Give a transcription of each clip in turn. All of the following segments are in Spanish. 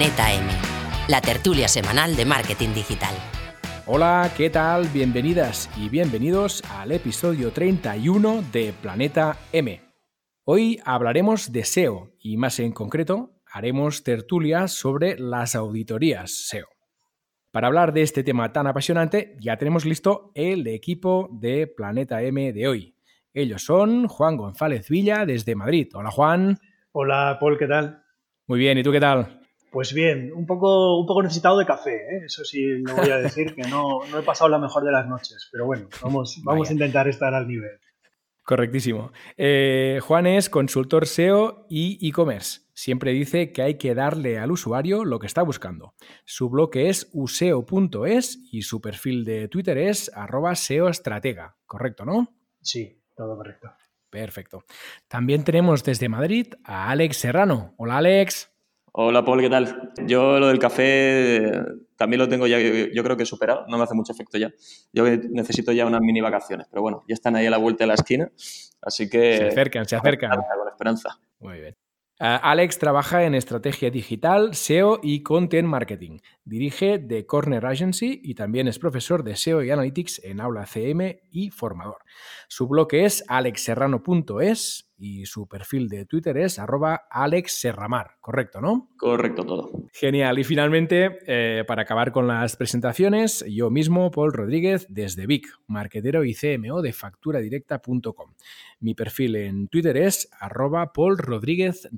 Planeta M, la tertulia semanal de marketing digital. Hola, ¿qué tal? Bienvenidas y bienvenidos al episodio 31 de Planeta M. Hoy hablaremos de SEO y más en concreto haremos tertulias sobre las auditorías SEO. Para hablar de este tema tan apasionante ya tenemos listo el equipo de Planeta M de hoy. Ellos son Juan González Villa desde Madrid. Hola Juan. Hola Paul, ¿qué tal? Muy bien, ¿y tú qué tal? Pues bien, un poco, un poco necesitado de café, ¿eh? eso sí lo voy a decir, que no, he pasado la mejor de las noches, pero bueno, vamos, vamos a intentar estar al nivel. Correctísimo. Eh, Juan es consultor SEO y e-commerce. Siempre dice que hay que darle al usuario lo que está buscando. Su blog es useo.es y su perfil de Twitter es arroba seoestratega. ¿Correcto, no? Sí, todo correcto. Perfecto. También tenemos desde Madrid a Alex Serrano. Hola, Alex. Hola Paul, ¿qué tal? Yo lo del café también lo tengo ya, yo creo que superado, no me hace mucho efecto ya. Yo necesito ya unas mini vacaciones, pero bueno, ya están ahí a la vuelta de la esquina, así que... Se acercan, se acercan. Con esperanza. Muy bien. Alex trabaja en estrategia digital, SEO y content marketing. Dirige The Corner Agency y también es profesor de SEO y Analytics en Aula CM y formador. Su blog es alexserrano.es y su perfil de Twitter es arroba alexserramar. Correcto, ¿no? Correcto todo. Genial. Y finalmente, eh, para acabar con las presentaciones, yo mismo, Paul Rodríguez, desde Vic, marquetero y CMO de facturadirecta.com. Mi perfil en Twitter es arroba Paul Rodríguez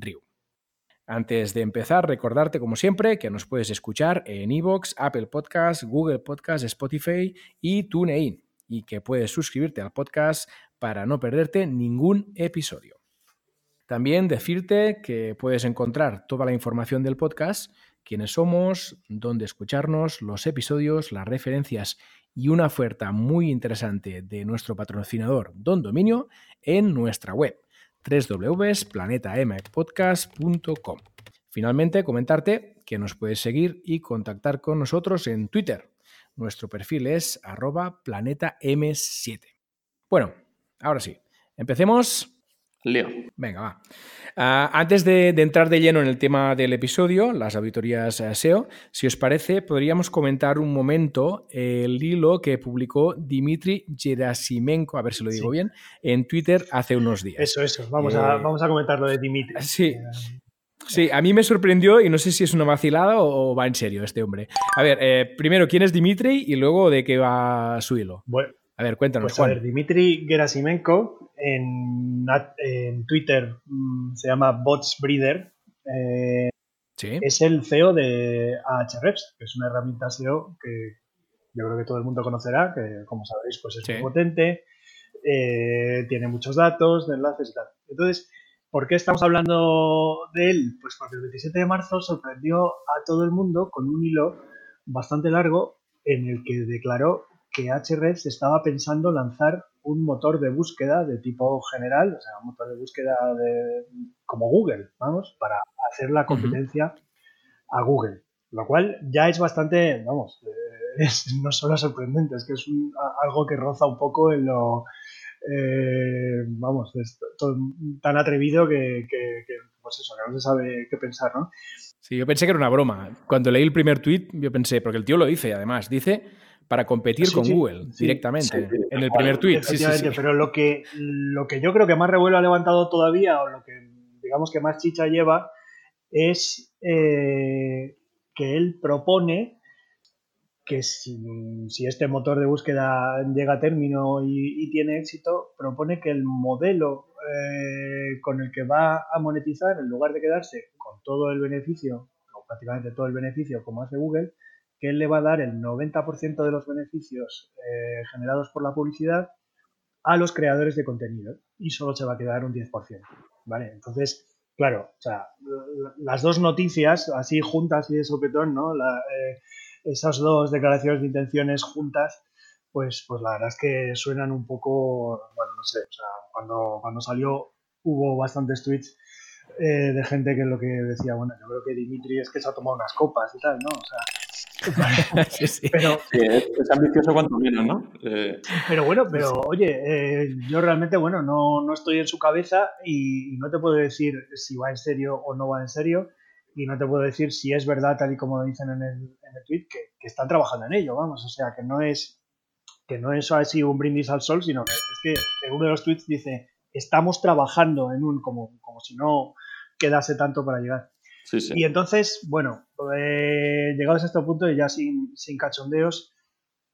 Antes de empezar, recordarte como siempre que nos puedes escuchar en iVoox, Apple Podcasts, Google Podcasts, Spotify y TuneIn y que puedes suscribirte al podcast para no perderte ningún episodio. También decirte que puedes encontrar toda la información del podcast, quiénes somos, dónde escucharnos, los episodios, las referencias y una oferta muy interesante de nuestro patrocinador Don Dominio en nuestra web www.planetampodcast.com. Finalmente, comentarte que nos puedes seguir y contactar con nosotros en Twitter. Nuestro perfil es arroba planetam7. Bueno, ahora sí, empecemos. Leo. Venga, va. Ah, antes de, entrar de lleno en el tema del episodio, las auditorías eh, SEO, si os parece, podríamos comentar un momento el hilo que publicó Dimitri Gerasimenko, a ver si lo digo bien, en Twitter hace unos días. Eso, eso. Vamos, a, eh, vamos a comentar lo de Dimitri. Sí. Eh, sí, a mí me sorprendió y no sé si es una vacilada o, va en serio este hombre. A ver, primero, ¿quién es Dimitri y luego de qué va su hilo? Bueno, a ver, cuéntanos. Pues a ver, Dimitri Gerasimenko en, en Twitter mm, se llama Bots Breeder. Eh, es el CEO de Ahrefs, que es una herramienta SEO que yo creo que todo el mundo conocerá, que como sabéis pues es muy potente, eh, tiene muchos datos, de enlaces y tal. Entonces, ¿por qué estamos hablando de él? Pues porque el 27 de marzo sorprendió a todo el mundo con un hilo bastante largo en el que declaró que Ahrefs estaba pensando lanzar un motor de búsqueda de tipo general, o sea, un motor de búsqueda de, como Google, vamos, para hacer la competencia a Google. Lo cual ya es bastante, vamos, eh, es no solo sorprendente, es que es algo que roza un poco en lo, eh, vamos, es tan atrevido que, que, pues eso, que no se sabe qué pensar, ¿no? Sí, yo pensé que era una broma. Cuando leí el primer tweet, yo pensé, porque el tío lo dice, además, dice para competir con Google directamente en el primer tweet. Pero lo que, lo que yo creo que más revuelo ha levantado todavía, o lo que digamos que más chicha lleva, es eh, que él propone que si, este motor de búsqueda llega a término y, tiene éxito, propone que el modelo eh, con el que va a monetizar, en lugar de quedarse con todo el beneficio, o prácticamente todo el beneficio como hace Google, que él le va a dar el 90% de los beneficios eh, generados por la publicidad a los creadores de contenido y solo se va a quedar un 10%. ¿Vale? Entonces, claro, o sea, las dos noticias así juntas y de sopetón, ¿no? Eh, esas dos declaraciones de intenciones juntas, pues, pues la verdad es que suenan un poco, bueno, no sé, o sea, cuando, cuando salió hubo bastantes tweets eh, de gente que lo que decía, bueno, yo creo que Dimitri es que se ha tomado unas copas y tal, ¿no? O sea, Pero, es, ambicioso cuanto menos, ¿no? Eh, pero bueno, pero oye, eh, yo realmente, bueno, no, no, estoy en su cabeza y, no te puedo decir si va en serio o no va en serio. y no te puedo decir si es verdad, tal y como dicen en el, en el tweet, que, que, están trabajando en ello, vamos, o sea, que no es que no es así un brindis al sol, sino que es que en uno de los tweets dice, estamos trabajando en un, como, como si no quedase tanto para llegar. Y entonces, bueno, eh, llegados a este punto y ya sin, sin cachondeos,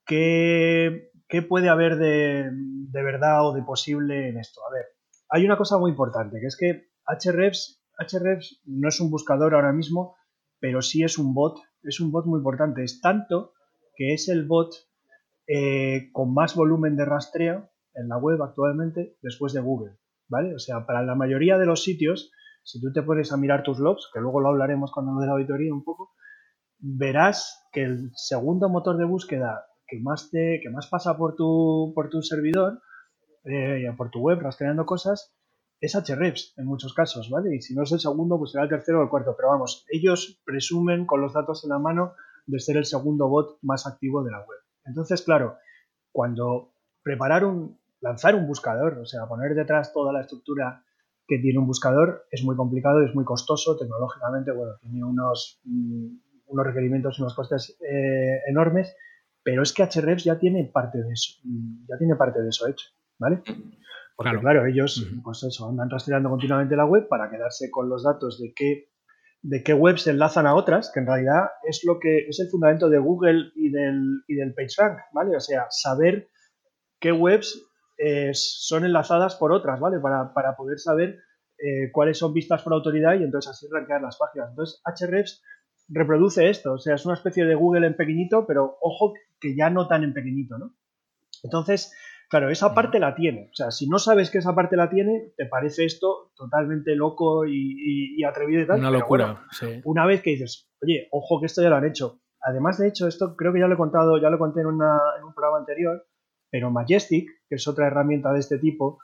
¿qué, ¿qué, puede haber de, de verdad o de posible en esto? A ver, hay una cosa muy importante, que es que Hrefs, Hrefs no es un buscador ahora mismo, pero sí es un bot, es un bot muy importante. Es tanto que es el bot eh, con más volumen de rastreo en la web actualmente después de Google, ¿vale? O sea, para la mayoría de los sitios, si tú te pones a mirar tus logs, que luego lo hablaremos cuando lo de la auditoría un poco, verás que el segundo motor de búsqueda que más, te, que más pasa por tu, por tu servidor, eh, por tu web, rastreando cosas, es Hrefs en muchos casos, ¿vale? Y si no es el segundo, pues será el tercero o el cuarto. Pero vamos, ellos presumen con los datos en la mano de ser el segundo bot más activo de la web. Entonces, claro, cuando preparar un, lanzar un buscador, o sea, poner detrás toda la estructura que tiene un buscador es muy complicado, es muy costoso, tecnológicamente, bueno, tiene unos, unos requerimientos y unos costes eh, enormes, pero es que Hrefs ya tiene parte de eso, ya tiene parte de eso hecho, ¿vale? Porque claro, claro ellos, pues eso, andan rastreando continuamente la web para quedarse con los datos de qué, de qué webs se enlazan a otras, que en realidad es lo que es el fundamento de Google y del, y del PageRank, ¿vale? O sea, saber qué webs eh, son enlazadas por otras, ¿vale? Para, para poder saber eh, cuáles son vistas por autoridad y entonces así rankear las páginas. Entonces, Hrefs reproduce esto, o sea, es una especie de Google en pequeñito, pero ojo que ya no tan en pequeñito, ¿no? Entonces, claro, esa parte la tiene. O sea, si no sabes que esa parte la tiene, te parece esto totalmente loco y, y, atrevido y tal. Una locura, sí. Una vez que dices, oye, ojo que esto ya lo han hecho. Además, de hecho, esto creo que ya lo he contado, ya lo conté en, una, en un programa anterior, pero Majestic, que es otra herramienta de este tipo,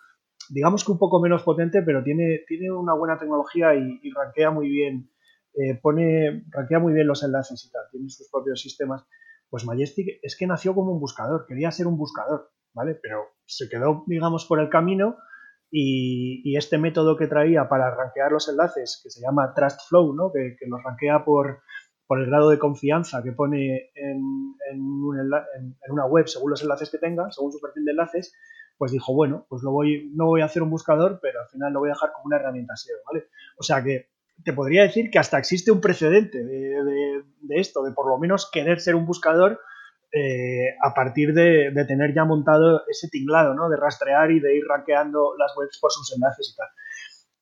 digamos que un poco menos potente, pero tiene, tiene una buena tecnología y, y rankea muy bien, eh, pone, rankea muy bien los enlaces y tal, tiene sus propios sistemas. Pues Majestic es que nació como un buscador, quería ser un buscador, ¿vale? Pero se quedó, digamos, por el camino y, este método que traía para rankear los enlaces, que se llama Trust Flow, ¿no? Que, que los rankea por, por el grado de confianza que pone en, en, un en, una web según los enlaces que tenga, según su perfil de enlaces, pues dijo, bueno, pues lo voy, no voy a hacer un buscador, pero al final lo voy a dejar como una herramienta SEO, ¿vale? O sea que te podría decir que hasta existe un precedente de, esto, de por lo menos querer ser un buscador eh, a partir de, de, tener ya montado ese tinglado, ¿no? De rastrear y de ir rankeando las webs por sus enlaces y tal.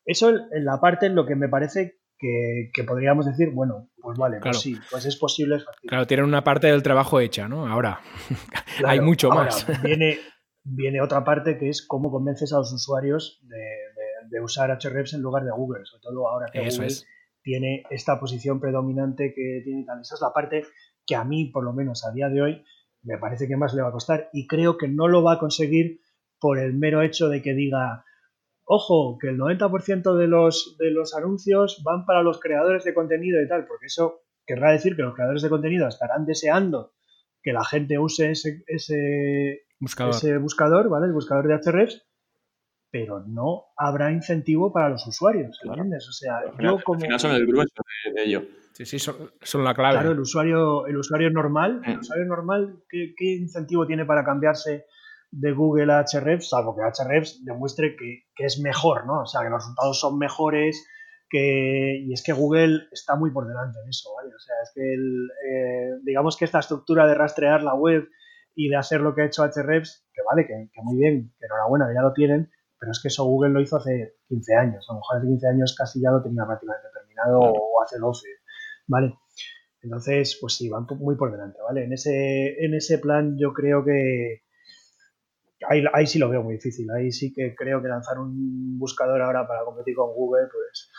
Eso en la parte en lo que me parece que, que, podríamos decir, bueno, pues vale, claro. pues sí, pues es posible. Es claro, tienen una parte del trabajo hecha, ¿no? Ahora claro, hay mucho ahora, más. Viene, viene otra parte que es cómo convences a los usuarios de, de, de usar Hrefs en lugar de Google, sobre todo ahora que Eso Google es. tiene esta posición predominante que tiene tal. Esa es la parte que a mí, por lo menos a día de hoy, me parece que más le va a costar y creo que no lo va a conseguir por el mero hecho de que diga, ojo, que el 90% de los, de los anuncios van para los creadores de contenido y tal, porque eso querrá decir que los creadores de contenido estarán deseando que la gente use ese, ese, buscador. ese buscador, ¿vale? El buscador de Hrefs, pero no habrá incentivo para los usuarios, ¿entiendes? O sea, al final, yo como... Al final son el grueso de, de ello. Sí, sí, son, son, la clave. Claro, el usuario, el usuario normal, el usuario normal, ¿qué, ¿qué, incentivo tiene para cambiarse de Google a Hrefs? Salvo que Hrefs demuestre que, que, es mejor, ¿no? O sea, que los resultados son mejores, que, y es que Google está muy por delante en eso, ¿vale? O sea, es que el, eh, digamos que esta estructura de rastrear la web y de hacer lo que ha hecho Hrefs, que vale, que, que muy bien, que enhorabuena, que ya lo tienen, pero es que eso Google lo hizo hace 15 años, a lo mejor hace 15 años casi ya lo tenía prácticamente terminado, o hace 12 ¿vale? Entonces, pues sí, van muy por delante, ¿vale? En ese, en ese plan yo creo que ahí, sí lo veo muy difícil, ahí sí que creo que lanzar un buscador ahora para competir con Google, pues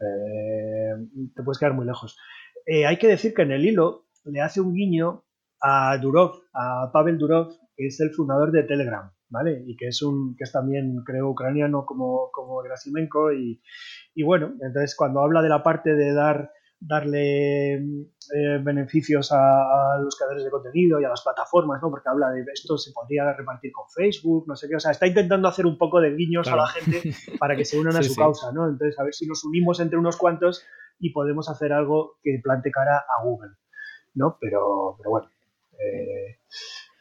eh, te puedes quedar muy lejos. Eh, hay que decir que en el hilo le hace un guiño a Durov, a Pavel Durov, que es el fundador de Telegram, ¿vale? Y que es un que es también, creo, ucraniano como, como Grasimenko y bueno, entonces cuando habla de la parte de dar darle eh, beneficios a, a, los creadores de contenido y a las plataformas, ¿no? Porque habla de esto se podría repartir con Facebook, no sé qué, o sea, está intentando hacer un poco de guiños claro. a la gente para que se unan sí, a su sí. causa, ¿no? Entonces, a ver si nos unimos entre unos cuantos y podemos hacer algo que plante cara a Google, ¿no? Pero, pero bueno, eh,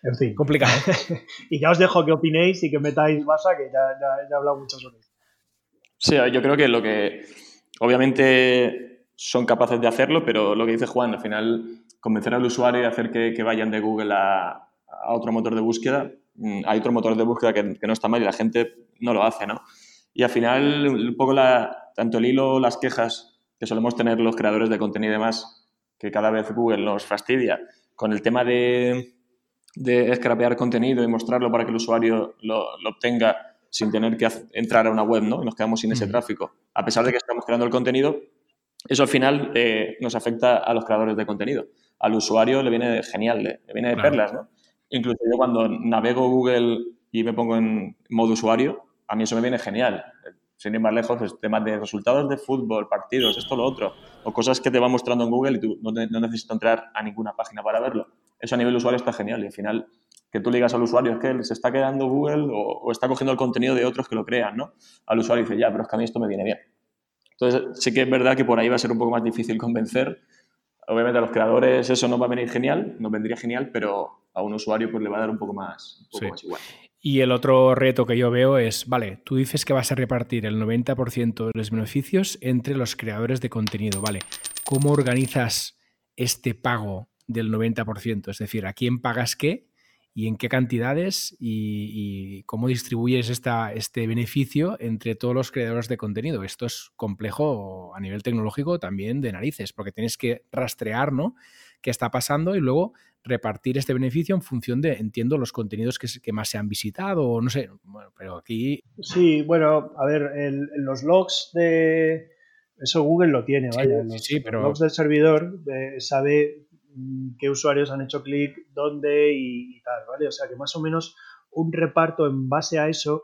en fin. Complicado. y ya os dejo que opinéis y que metáis basa, que ya, ya, he hablado mucho sobre eso. Sí, yo creo que lo que obviamente son capaces de hacerlo, pero lo que dice Juan, al final convencer al usuario y hacer que, vayan de Google a, otro motor de búsqueda, mm, hay otro motor de búsqueda que, no está mal y la gente no lo hace, ¿no? Y al final, un poco la, tanto el hilo, las quejas que solemos tener los creadores de contenido y demás, que cada vez Google nos fastidia, con el tema de, de scrapear contenido y mostrarlo para que el usuario lo, obtenga sin tener que entrar a una web, ¿no? Y nos quedamos sin ese tráfico. A pesar de que estamos creando el contenido, eso al final eh, nos afecta a los creadores de contenido. Al usuario le viene genial, le, viene de perlas, ¿no? Incluso yo cuando navego Google y me pongo en modo usuario, a mí eso me viene genial. Sin ir más lejos, pues, temas de resultados de fútbol, partidos, esto, lo otro, o cosas que te va mostrando en Google y tú no, no necesitas entrar a ninguna página para verlo. Eso a nivel usuario está genial y al final que tú le digas al usuario es que se está quedando Google o, está cogiendo el contenido de otros que lo crean, ¿no? Al usuario dice, ya, pero es que a mí esto me viene bien. Entonces, sí que es verdad que por ahí va a ser un poco más difícil convencer. Obviamente a los creadores eso no va a venir genial, nos vendría genial, pero a un usuario pues le va a dar un poco más, un poco más igual. Y el otro reto que yo veo es, vale, tú dices que vas a repartir el 90% de los beneficios entre los creadores de contenido, ¿vale? ¿Cómo organizas este pago del 90%? Es decir, ¿a quién pagas qué? Y en qué cantidades y, cómo distribuyes esta, este beneficio entre todos los creadores de contenido. Esto es complejo a nivel tecnológico también de narices, porque tienes que rastrear ¿no? qué está pasando y luego repartir este beneficio en función de, entiendo, los contenidos que, que más se han visitado o no sé, bueno, pero aquí... Sí, bueno, a ver, los logs de... Eso Google lo tiene, vaya. Sí, pero... Los logs del servidor eh, sabe qué usuarios han hecho clic, dónde y, tal, ¿vale? O sea que más o menos un reparto en base a eso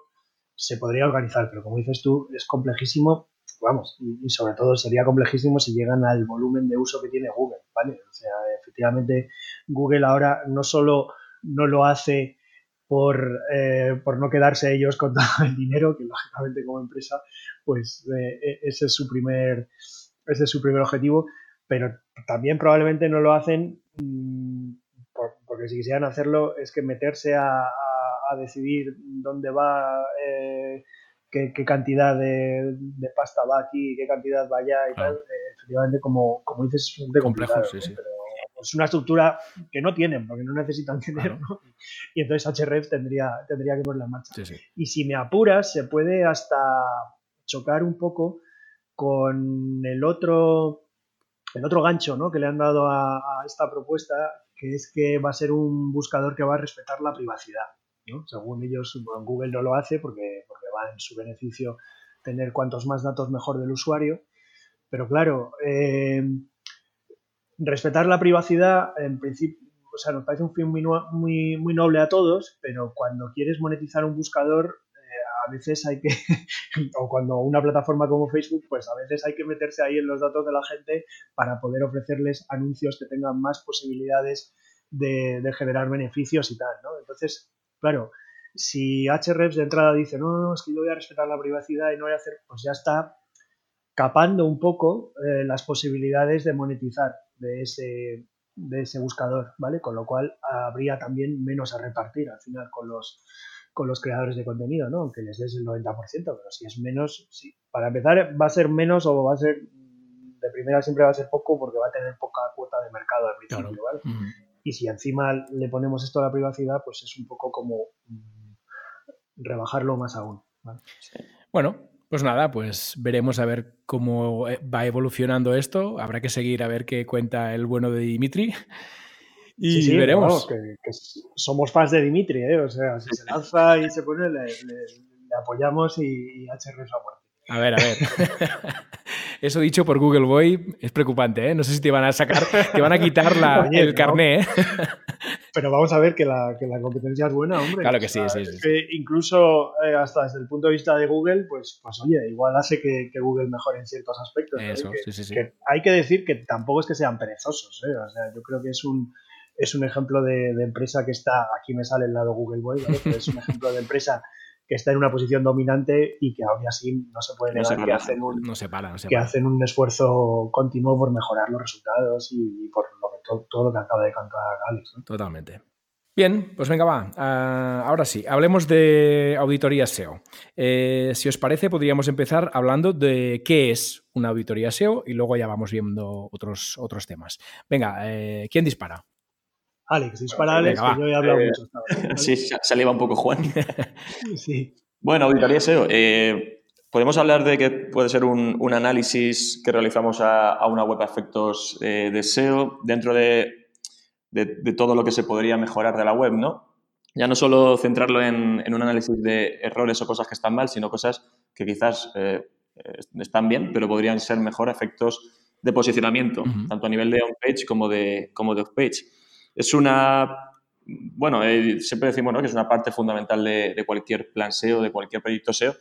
se podría organizar, pero como dices tú, es complejísimo, vamos, y, sobre todo sería complejísimo si llegan al volumen de uso que tiene Google, ¿vale? O sea, efectivamente Google ahora no solo no lo hace por, eh, por no quedarse ellos con todo el dinero, que lógicamente como empresa, pues eh, e, ese es su primer ese es su primer objetivo, pero también probablemente no lo hacen mm, porque si quisieran hacerlo es que meterse a, decidir dónde va, eh, qué, cantidad de, pasta va aquí, qué cantidad va allá y tal, eh, efectivamente, como, como dices, es de complejo, es una estructura que no tienen, porque no necesitan tener, y entonces HRF tendría, tendría que ponerla en marcha. Y si me apuras, se puede hasta chocar un poco con el otro el otro gancho ¿no? que le han dado a, esta propuesta, que es que va a ser un buscador que va a respetar la privacidad. ¿no? Según ellos, Google no lo hace porque, porque va en su beneficio tener cuantos más datos mejor del usuario. Pero claro, eh, respetar la privacidad, en principio, o sea, nos parece un fin muy, muy, muy noble a todos, pero cuando quieres monetizar un buscador, a veces hay que, o cuando una plataforma como Facebook, pues a veces hay que meterse ahí en los datos de la gente para poder ofrecerles anuncios que tengan más posibilidades de, generar beneficios y tal, ¿no? Entonces, claro, si HREFs de entrada dice, no, no, es que yo voy a respetar la privacidad y no voy a hacer, pues ya está capando un poco eh, las posibilidades de monetizar de ese, de ese buscador, ¿vale? Con lo cual habría también menos a repartir al final con los, con los creadores de contenido, ¿no? Aunque les des el 90%, pero si es menos, sí. Para empezar, va a ser menos o va a ser, de primera siempre va a ser poco porque va a tener poca cuota de mercado al principio, ¿vale? Y si encima le ponemos esto a la privacidad, pues es un poco como mm, rebajarlo más aún. Bueno, pues nada, pues veremos a ver cómo eh, va evolucionando esto. Habrá que seguir a ver qué cuenta el bueno de Dimitri. Y veremos. que, somos fans de Dimitri, ¿eh? O sea, si se lanza y se pone, le, apoyamos y, y HR a muerte. A ver, a ver. Eso dicho por Google Boy es preocupante, ¿eh? No sé si te van a sacar, te van a quitar la, el carné, ¿eh? Pero vamos a ver que la, que la, competencia es buena, hombre. Claro que sí, sí, sí. Que incluso eh, hasta desde el punto de vista de Google, pues, pues oye, igual hace que, que Google mejore en ciertos aspectos. Eso, sí, sí, sí. hay que decir que tampoco es que sean perezosos, ¿eh? O sea, yo creo que es un, es un ejemplo de, empresa que está, aquí me sale el lado Google Boy, es un ejemplo de empresa que que está en una posición dominante y que aún así no se puede negar que, hacen un, no se para, que hacen un esfuerzo continuo por mejorar los resultados y, por todo, lo que acaba de cantar Alex. Totalmente. Bien, pues venga, va. Ah, ahora sí, hablemos de auditoría SEO. Eh, si os parece, podríamos empezar hablando de qué es una auditoría SEO y luego ya vamos viendo otros, otros temas. Venga, eh, ¿quién dispara? Alex, dispara Alex, que yo he hablado eh, mucho. Sí, se un poco Juan. sí. Bueno, auditoría SEO. podemos hablar de que puede ser un, análisis que realizamos a, una web a efectos de SEO dentro de de, todo lo que se podría mejorar de la web, ¿no? Ya no solo centrarlo en, un análisis de errores o cosas que están mal, sino cosas que quizás eh, están bien, pero podrían ser mejor efectos de posicionamiento, tanto a nivel de on-page como de, como de off-page. Es una, bueno, eh, siempre decimos que es una parte fundamental de, cualquier plan SEO, de cualquier proyecto SEO,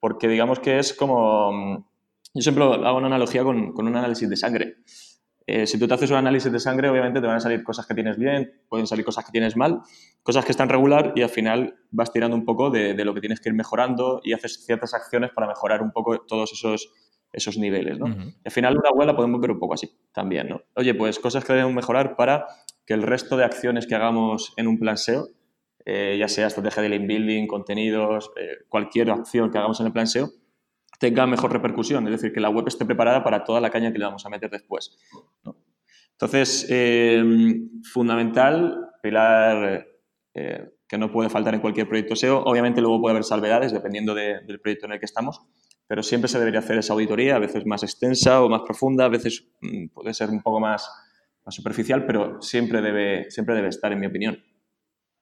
porque digamos que es como, yo siempre hago una analogía con, con un análisis de sangre. Eh, si tú te haces un análisis de sangre, obviamente te van a salir cosas que tienes bien, pueden salir cosas que tienes mal, cosas que están regular y al final vas tirando un poco de, lo que tienes que ir mejorando y haces ciertas acciones para mejorar un poco todos esos, esos niveles. ¿no? Al final una web la podemos ver un poco así también. ¿no? Oye, pues cosas que debemos mejorar para que el resto de acciones que hagamos en un plan SEO, eh, ya sea estrategia de link building, contenidos, eh, cualquier acción que hagamos en el plan SEO, tenga mejor repercusión, es decir, que la web esté preparada para toda la caña que le vamos a meter después. Entonces, eh, fundamental, pilar eh, que no puede faltar en cualquier proyecto SEO. Obviamente luego puede haber salvedades dependiendo del proyecto en el que estamos, pero siempre se debería hacer esa auditoría, a veces más extensa o más profunda, a veces mm, puede ser un poco más, superficial, pero siempre debe, siempre debe estar, en mi opinión.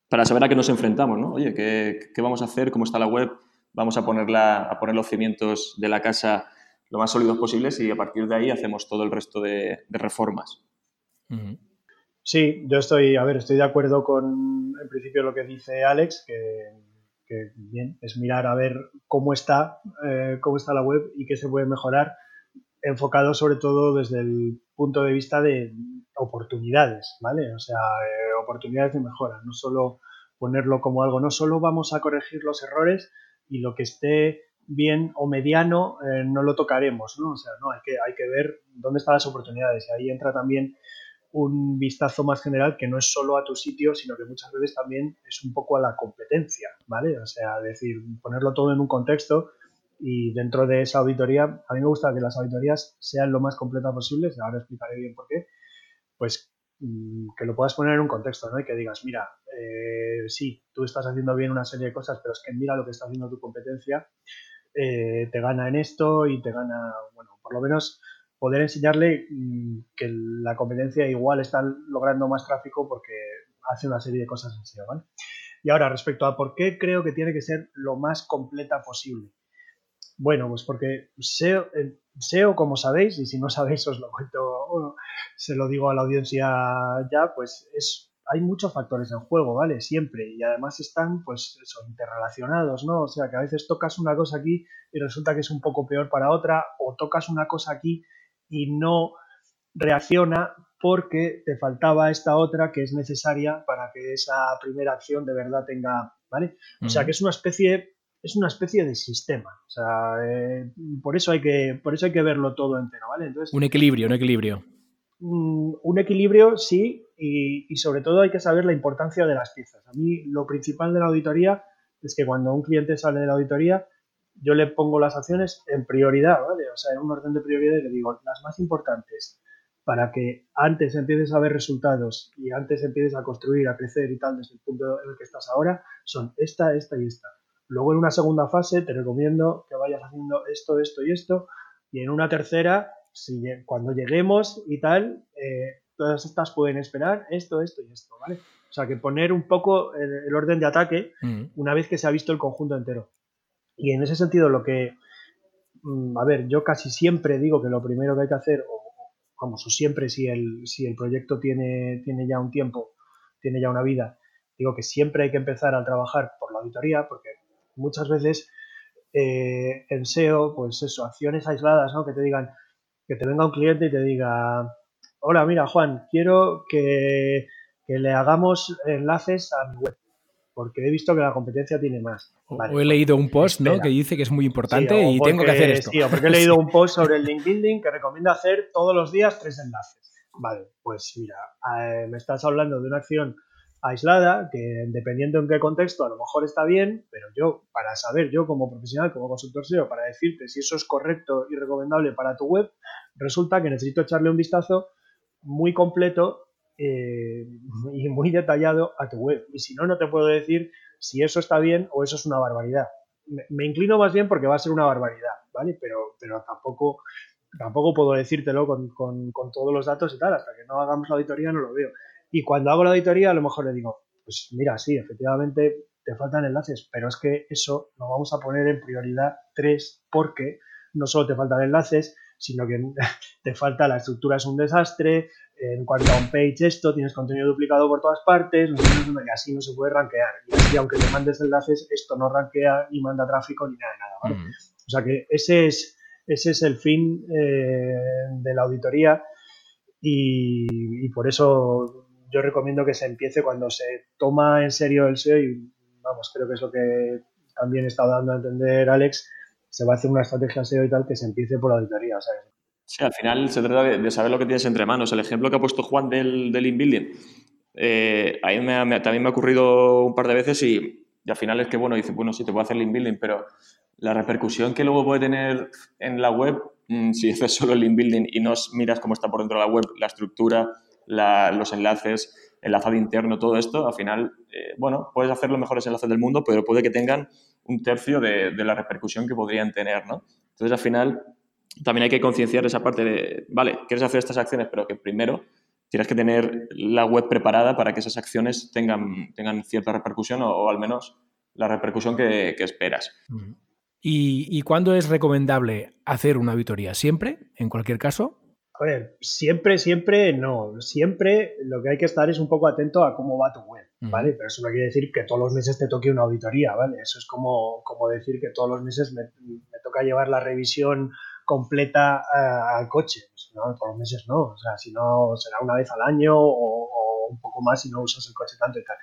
Para saber a qué nos enfrentamos, ¿no? Oye, ¿qué, qué vamos a hacer? ¿Cómo está la web? vamos a, ponerla, a poner los cimientos de la casa lo más sólidos posibles y a partir de ahí hacemos todo el resto de, reformas. Sí, yo estoy, a ver, estoy de acuerdo con, en principio, lo que dice Alex, que, bien, es mirar a ver cómo está, eh, cómo está la web y qué se puede mejorar, enfocado sobre todo desde el punto de vista de oportunidades, ¿vale? O sea, eh, oportunidades de mejora, no solo ponerlo como algo, no solo vamos a corregir los errores, y lo que esté bien o mediano eh, no lo tocaremos, ¿no? O sea, no, hay que, hay que ver dónde están las oportunidades y ahí entra también un vistazo más general que no es solo a tu sitio, sino que muchas veces también es un poco a la competencia, ¿vale? O sea, decir, ponerlo todo en un contexto y dentro de esa auditoría, a mí me gusta que las auditorías sean lo más completas posibles, ahora explicaré bien por qué, pues mm, que lo puedas poner en un contexto, ¿no? Y que digas, mira, eh, sí, tú estás haciendo bien una serie de cosas, pero es que mira lo que está haciendo tu competencia, eh, te gana en esto y te gana, bueno, por lo menos poder enseñarle mm, que la competencia igual está logrando más tráfico porque hace una serie de cosas en ¿vale? Y ahora, respecto a por qué creo que tiene que ser lo más completa posible. Bueno, pues porque SEO, SEO, como sabéis, y si no sabéis os lo cuento, se lo digo a la audiencia ya, pues es hay muchos factores en juego, ¿vale? Siempre. Y además están, pues, son interrelacionados, ¿no? O sea, que a veces tocas una cosa aquí y resulta que es un poco peor para otra, o tocas una cosa aquí y no reacciona porque te faltaba esta otra que es necesaria para que esa primera acción de verdad tenga, ¿vale? O sea, que es una especie es una especie de sistema, o sea, eh, por eso hay que por eso hay que verlo todo entero, ¿vale? Entonces, un equilibrio, un equilibrio. Mm, un equilibrio, sí, y, sobre todo hay que saber la importancia de las piezas. A mí lo principal de la auditoría es que cuando un cliente sale de la auditoría, yo le pongo las acciones en prioridad, ¿vale? O sea, en un orden de prioridad y le digo, las más importantes para que antes empieces a ver resultados y antes empieces a construir, a crecer y tal desde el punto en el que estás ahora, son esta, esta y esta. Luego en una segunda fase te recomiendo que vayas haciendo esto, esto y esto. Y en una tercera si, cuando lleguemos y tal, eh, todas estas pueden esperar esto, esto y esto, ¿vale? O sea, que poner un poco el, orden de ataque mm. una vez que se ha visto el conjunto entero. Y en ese sentido, lo que, mm, a ver, yo casi siempre digo que lo primero que hay que hacer, o vamos, o siempre si el, si el proyecto tiene, tiene ya un tiempo, tiene ya una vida, digo que siempre hay que empezar a trabajar por la auditoría, porque muchas veces eh, en SEO, pues eso, acciones aisladas, ¿no? Que te digan, que te venga un cliente y te diga, hola, mira Juan, quiero que, le hagamos enlaces a mi web. porque he visto que la competencia tiene más. o he leído un post ¿no? que dice que es muy importante y tengo que hacer esto. Sí, o porque he leído un post sobre el link building que recomienda hacer todos los días tres enlaces. Vale, pues mira, eh, me estás hablando de una acción aislada, que dependiendo en qué contexto a lo mejor está bien, pero yo, para saber, yo como profesional, como consultor SEO, para decirte si eso es correcto y recomendable para tu web, resulta que necesito echarle un vistazo muy completo eh, y muy detallado a tu web. Y si no, no te puedo decir si eso está bien o eso es una barbaridad. Me, inclino más bien porque va a ser una barbaridad, ¿vale? Pero, pero tampoco, tampoco puedo decírtelo con, con, con todos los datos y tal. Hasta que no hagamos la auditoría no lo veo. Y cuando hago la auditoría, a lo mejor le digo, pues mira, sí, efectivamente te faltan enlaces, pero es que eso lo vamos a poner en prioridad 3 porque no solo te faltan enlaces, sino que te falta la estructura es un desastre, en cuanto a un page esto, tienes contenido duplicado por todas partes, y así no se puede rankear. Y así, aunque te mandes enlaces, esto no rankea ni manda tráfico ni nada de nada, ¿vale? O sea que ese es, ese es el fin eh, de la auditoría y, y por eso yo recomiendo que se empiece cuando se toma en serio el SEO y vamos, creo que es lo que también está dando a entender Alex, se va a hacer una estrategia SEO y tal que se empiece por auditoría, Sí, al final se trata de, saber lo que tienes entre manos. El ejemplo que ha puesto Juan del, del inbuilding, eh, a mí me, también me ha ocurrido un par de veces y, al final es que, bueno, dice, bueno, sí, te voy a hacer el inbuilding, pero la repercusión que luego puede tener en la web, mm, si haces solo el inbuilding y no miras cómo está por dentro de la web, la estructura, los enlaces, enlazado interno, todo esto, al final, eh, bueno, puedes hacer los mejores enlaces del mundo, pero puede que tengan un tercio de, la repercusión que podrían tener, ¿no? Entonces, al final, también hay que concienciar esa parte de, vale, quieres hacer estas acciones, pero que primero tienes que tener la web preparada para que esas acciones tengan, tengan cierta repercusión o, al menos la repercusión que, esperas. ¿Y, ¿Y cuándo es recomendable hacer una auditoría? ¿Siempre? ¿En cualquier caso? A ver, siempre, siempre no. Siempre lo que hay que estar es un poco atento a cómo va tu web, ¿vale? Pero eso no quiere decir que todos los meses te toque una auditoría, ¿vale? Eso es como, como decir que todos los meses me, toca llevar la revisión completa eh, al coche. Pues no, todos los meses no. O sea, si no, será una vez al año o, o un poco más si no usas el coche tanto y tal.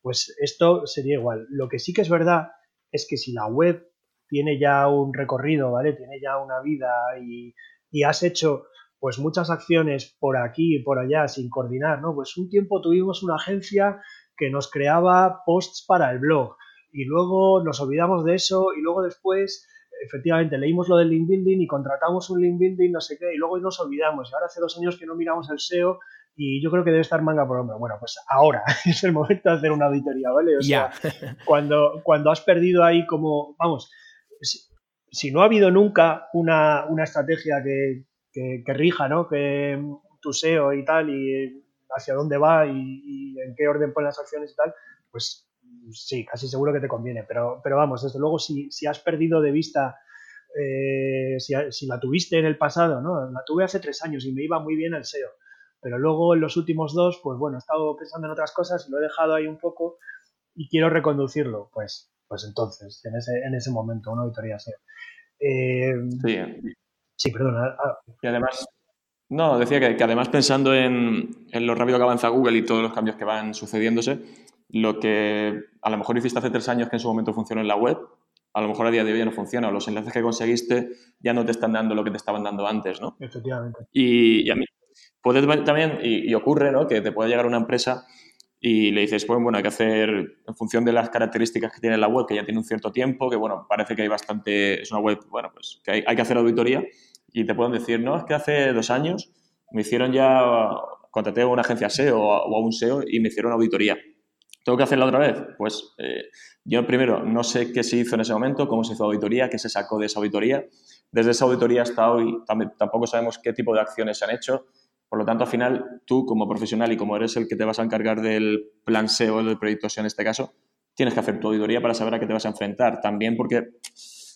Pues esto sería igual. Lo que sí que es verdad es que si la web tiene ya un recorrido, ¿vale? Tiene ya una vida y, y has hecho pues muchas acciones por aquí y por allá sin coordinar, ¿no? Pues un tiempo tuvimos una agencia que nos creaba posts para el blog y luego nos olvidamos de eso y luego después efectivamente leímos lo del link building y contratamos un link building no sé qué y luego nos olvidamos y ahora hace dos años que no miramos el SEO y yo creo que debe estar manga por hombro. Bueno, pues ahora es el momento de hacer una auditoría, ¿vale? O sea, cuando, cuando has perdido ahí como, vamos, si, no ha habido nunca una, una estrategia que, que, rija, ¿no? Que tu SEO y tal, y hacia dónde va y, en qué orden pone las acciones y tal, pues sí, casi seguro que te conviene. Pero, pero vamos, desde luego, si, si has perdido de vista, eh, si, la tuviste en el pasado, ¿no? La tuve hace tres años y me iba muy bien el SEO. Pero luego en los últimos dos, pues bueno, he estado pensando en otras cosas y lo he dejado ahí un poco y quiero reconducirlo. Pues, pues entonces, en ese, en ese momento, una auditoría SEO. Eh, sí. Sí, perdona. Ah. Y además, no, decía que, además pensando en, lo rápido que avanza Google y todos los cambios que van sucediéndose, lo que a lo mejor hiciste hace tres años que en su momento funcionó en la web, a lo mejor a día de hoy ya no funciona, o los enlaces que conseguiste ya no te están dando lo que te estaban dando antes, ¿no? Efectivamente. Y, a mí puede también, y, ocurre, ¿no? Que te puede llegar una empresa y le dices, pues bueno, hay que hacer en función de las características que tiene la web, que ya tiene un cierto tiempo, que bueno, parece que hay bastante, es una web, bueno, pues que hay, hay que hacer auditoría y te pueden decir, no, es que hace dos años me hicieron ya, contraté a una agencia SEO o a un SEO y me hicieron auditoría. ¿Tengo que hacerla otra vez? Pues eh, yo primero no sé qué se hizo en ese momento, cómo se hizo auditoría, qué se sacó de esa auditoría. Desde esa auditoría hasta hoy tampoco sabemos qué tipo de acciones se han hecho. Por lo tanto, al final, tú como profesional y como eres el que te vas a encargar del plan SEO, del proyecto SEO en este caso, tienes que hacer tu auditoría para saber a qué te vas a enfrentar. También porque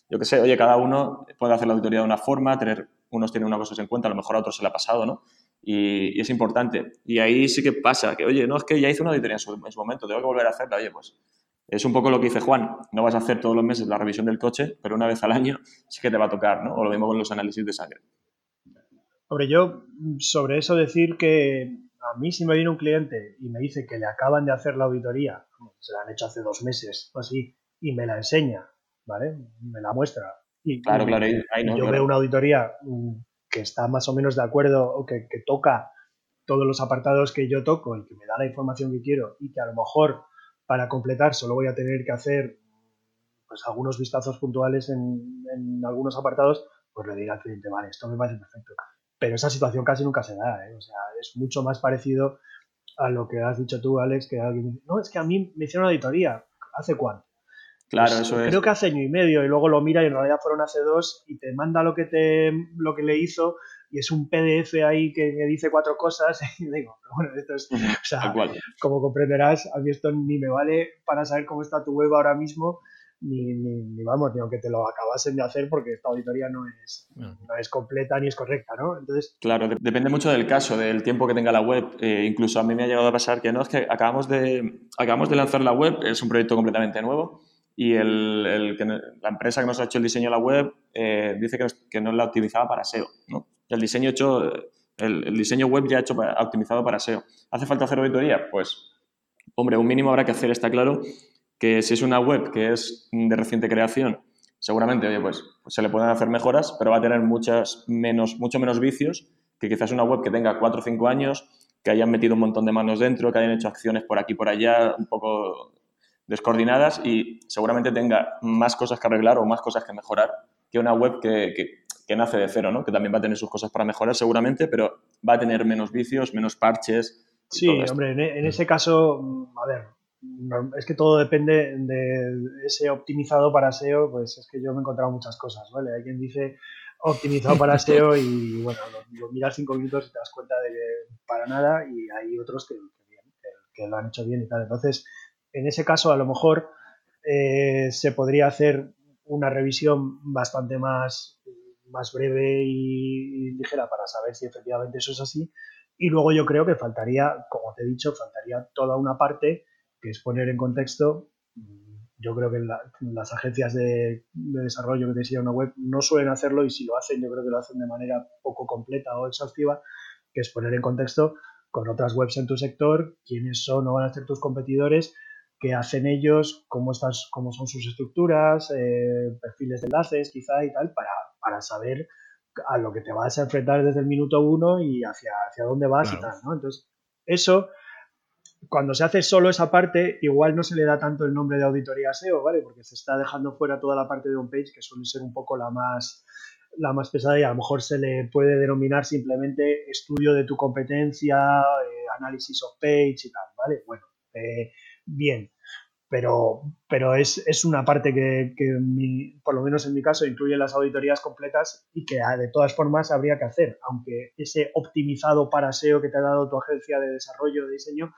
yo qué sé, oye, cada uno puede hacer la auditoría de una forma, tener, unos tienen una cosa en cuenta, a lo mejor a otros se le ha pasado, ¿no? Y, es importante. Y ahí sí que pasa, que oye, no, es que ya hice una auditoría en su, momento, tengo que volver a hacerla, oye, pues es un poco lo que dice Juan, no vas a hacer todos los meses la revisión del coche, pero una vez al año sí que te va a tocar, ¿no? O lo mismo con los análisis de sangre. Hombre, yo sobre eso decir que a mí si me viene un cliente y me dice que le acaban de hacer la auditoría, se la han hecho hace dos meses o así, y me la enseña, ¿vale? Me la muestra. Y, claro, claro, yo veo una auditoría mm, que está más o menos de acuerdo o que, que toca todos los apartados que yo toco y que me da la información que quiero y que a lo mejor para completar solo voy a tener que hacer pues algunos vistazos puntuales en, en algunos apartados, pues le diré al cliente, vale, esto me parece perfecto. Pero esa situación casi nunca se da, ¿eh? o sea, es mucho más parecido a lo que has dicho tú, Alex, que alguien dice, no, es que a mí me hicieron una auditoría, ¿hace cuánto? Claro, pues eso es. Creo que hace año y medio y luego lo mira y en realidad fueron hace dos y te manda lo que te lo que le hizo y es un PDF ahí que, dice cuatro cosas y digo, bueno, esto es, o sea, como comprenderás, a mí esto ni me vale para saber cómo está tu web ahora mismo, ni, ni, vamos, ni aunque te lo acabasen de hacer porque esta auditoría no es, no es completa ni es correcta, ¿no? Entonces... Claro, depende mucho del caso, del tiempo que tenga la web. Eh, incluso a mí me ha llegado a pasar que no, es que acabamos de, acabamos de lanzar la web, es un proyecto completamente nuevo y el, el, la empresa que nos ha hecho el diseño de la web eh, dice que, que no la optimizaba para SEO, ¿no? El diseño hecho, el, diseño web ya hecho optimizado para SEO. ¿Hace falta hacer auditoría? Pues, hombre, un mínimo habrá que hacer, está claro, que si es una web que es de reciente creación, seguramente, oye, pues, pues, se le pueden hacer mejoras, pero va a tener muchas menos, mucho menos vicios que quizás una web que tenga 4 o 5 años, que hayan metido un montón de manos dentro, que hayan hecho acciones por aquí y por allá, un poco descoordinadas y seguramente tenga más cosas que arreglar o más cosas que mejorar que una web que que nace de cero, ¿no? Que también va a tener sus cosas para mejorar seguramente, pero va a tener menos vicios, menos parches. Sí, hombre, en, ese caso, mm, a ver, es que todo depende de ese optimizado para SEO, pues es que yo me he encontrado muchas cosas, ¿vale? Hay quien dice optimizado para SEO y bueno, lo, miras cinco minutos y te das cuenta de que para nada y hay otros que, que, lo han hecho bien y tal. Entonces, en ese caso, a lo mejor eh, se podría hacer una revisión bastante más más breve y, ligera para saber si efectivamente eso es así. Y luego yo creo que faltaría, como te he dicho, faltaría toda una parte que es poner en contexto. Yo creo que las agencias de, desarrollo que te una web no suelen hacerlo y si lo hacen, yo creo que lo hacen de manera poco completa o exhaustiva, que es poner en contexto con otras webs en tu sector, quiénes son o van a ser tus competidores, qué hacen ellos, cómo, estás, cómo son sus estructuras, eh, perfiles de enlaces quizá y tal, para, para saber a lo que te vas a enfrentar desde el minuto uno y hacia, hacia dónde vas y tal, ¿no? Entonces, eso, cuando se hace solo esa parte, igual no se le da tanto el nombre de auditoría SEO, ¿vale? Porque se está dejando fuera toda la parte de on page, que suele ser un poco la más, la más pesada y a lo mejor se le puede denominar simplemente estudio de tu competencia, eh, análisis of page y tal, ¿vale? Bueno, eh, bien pero, pero es, es una parte que, que por lo menos en mi caso, incluye las auditorías completas y que ah, de todas formas habría que hacer, aunque ese optimizado para SEO que te ha dado tu agencia de desarrollo de diseño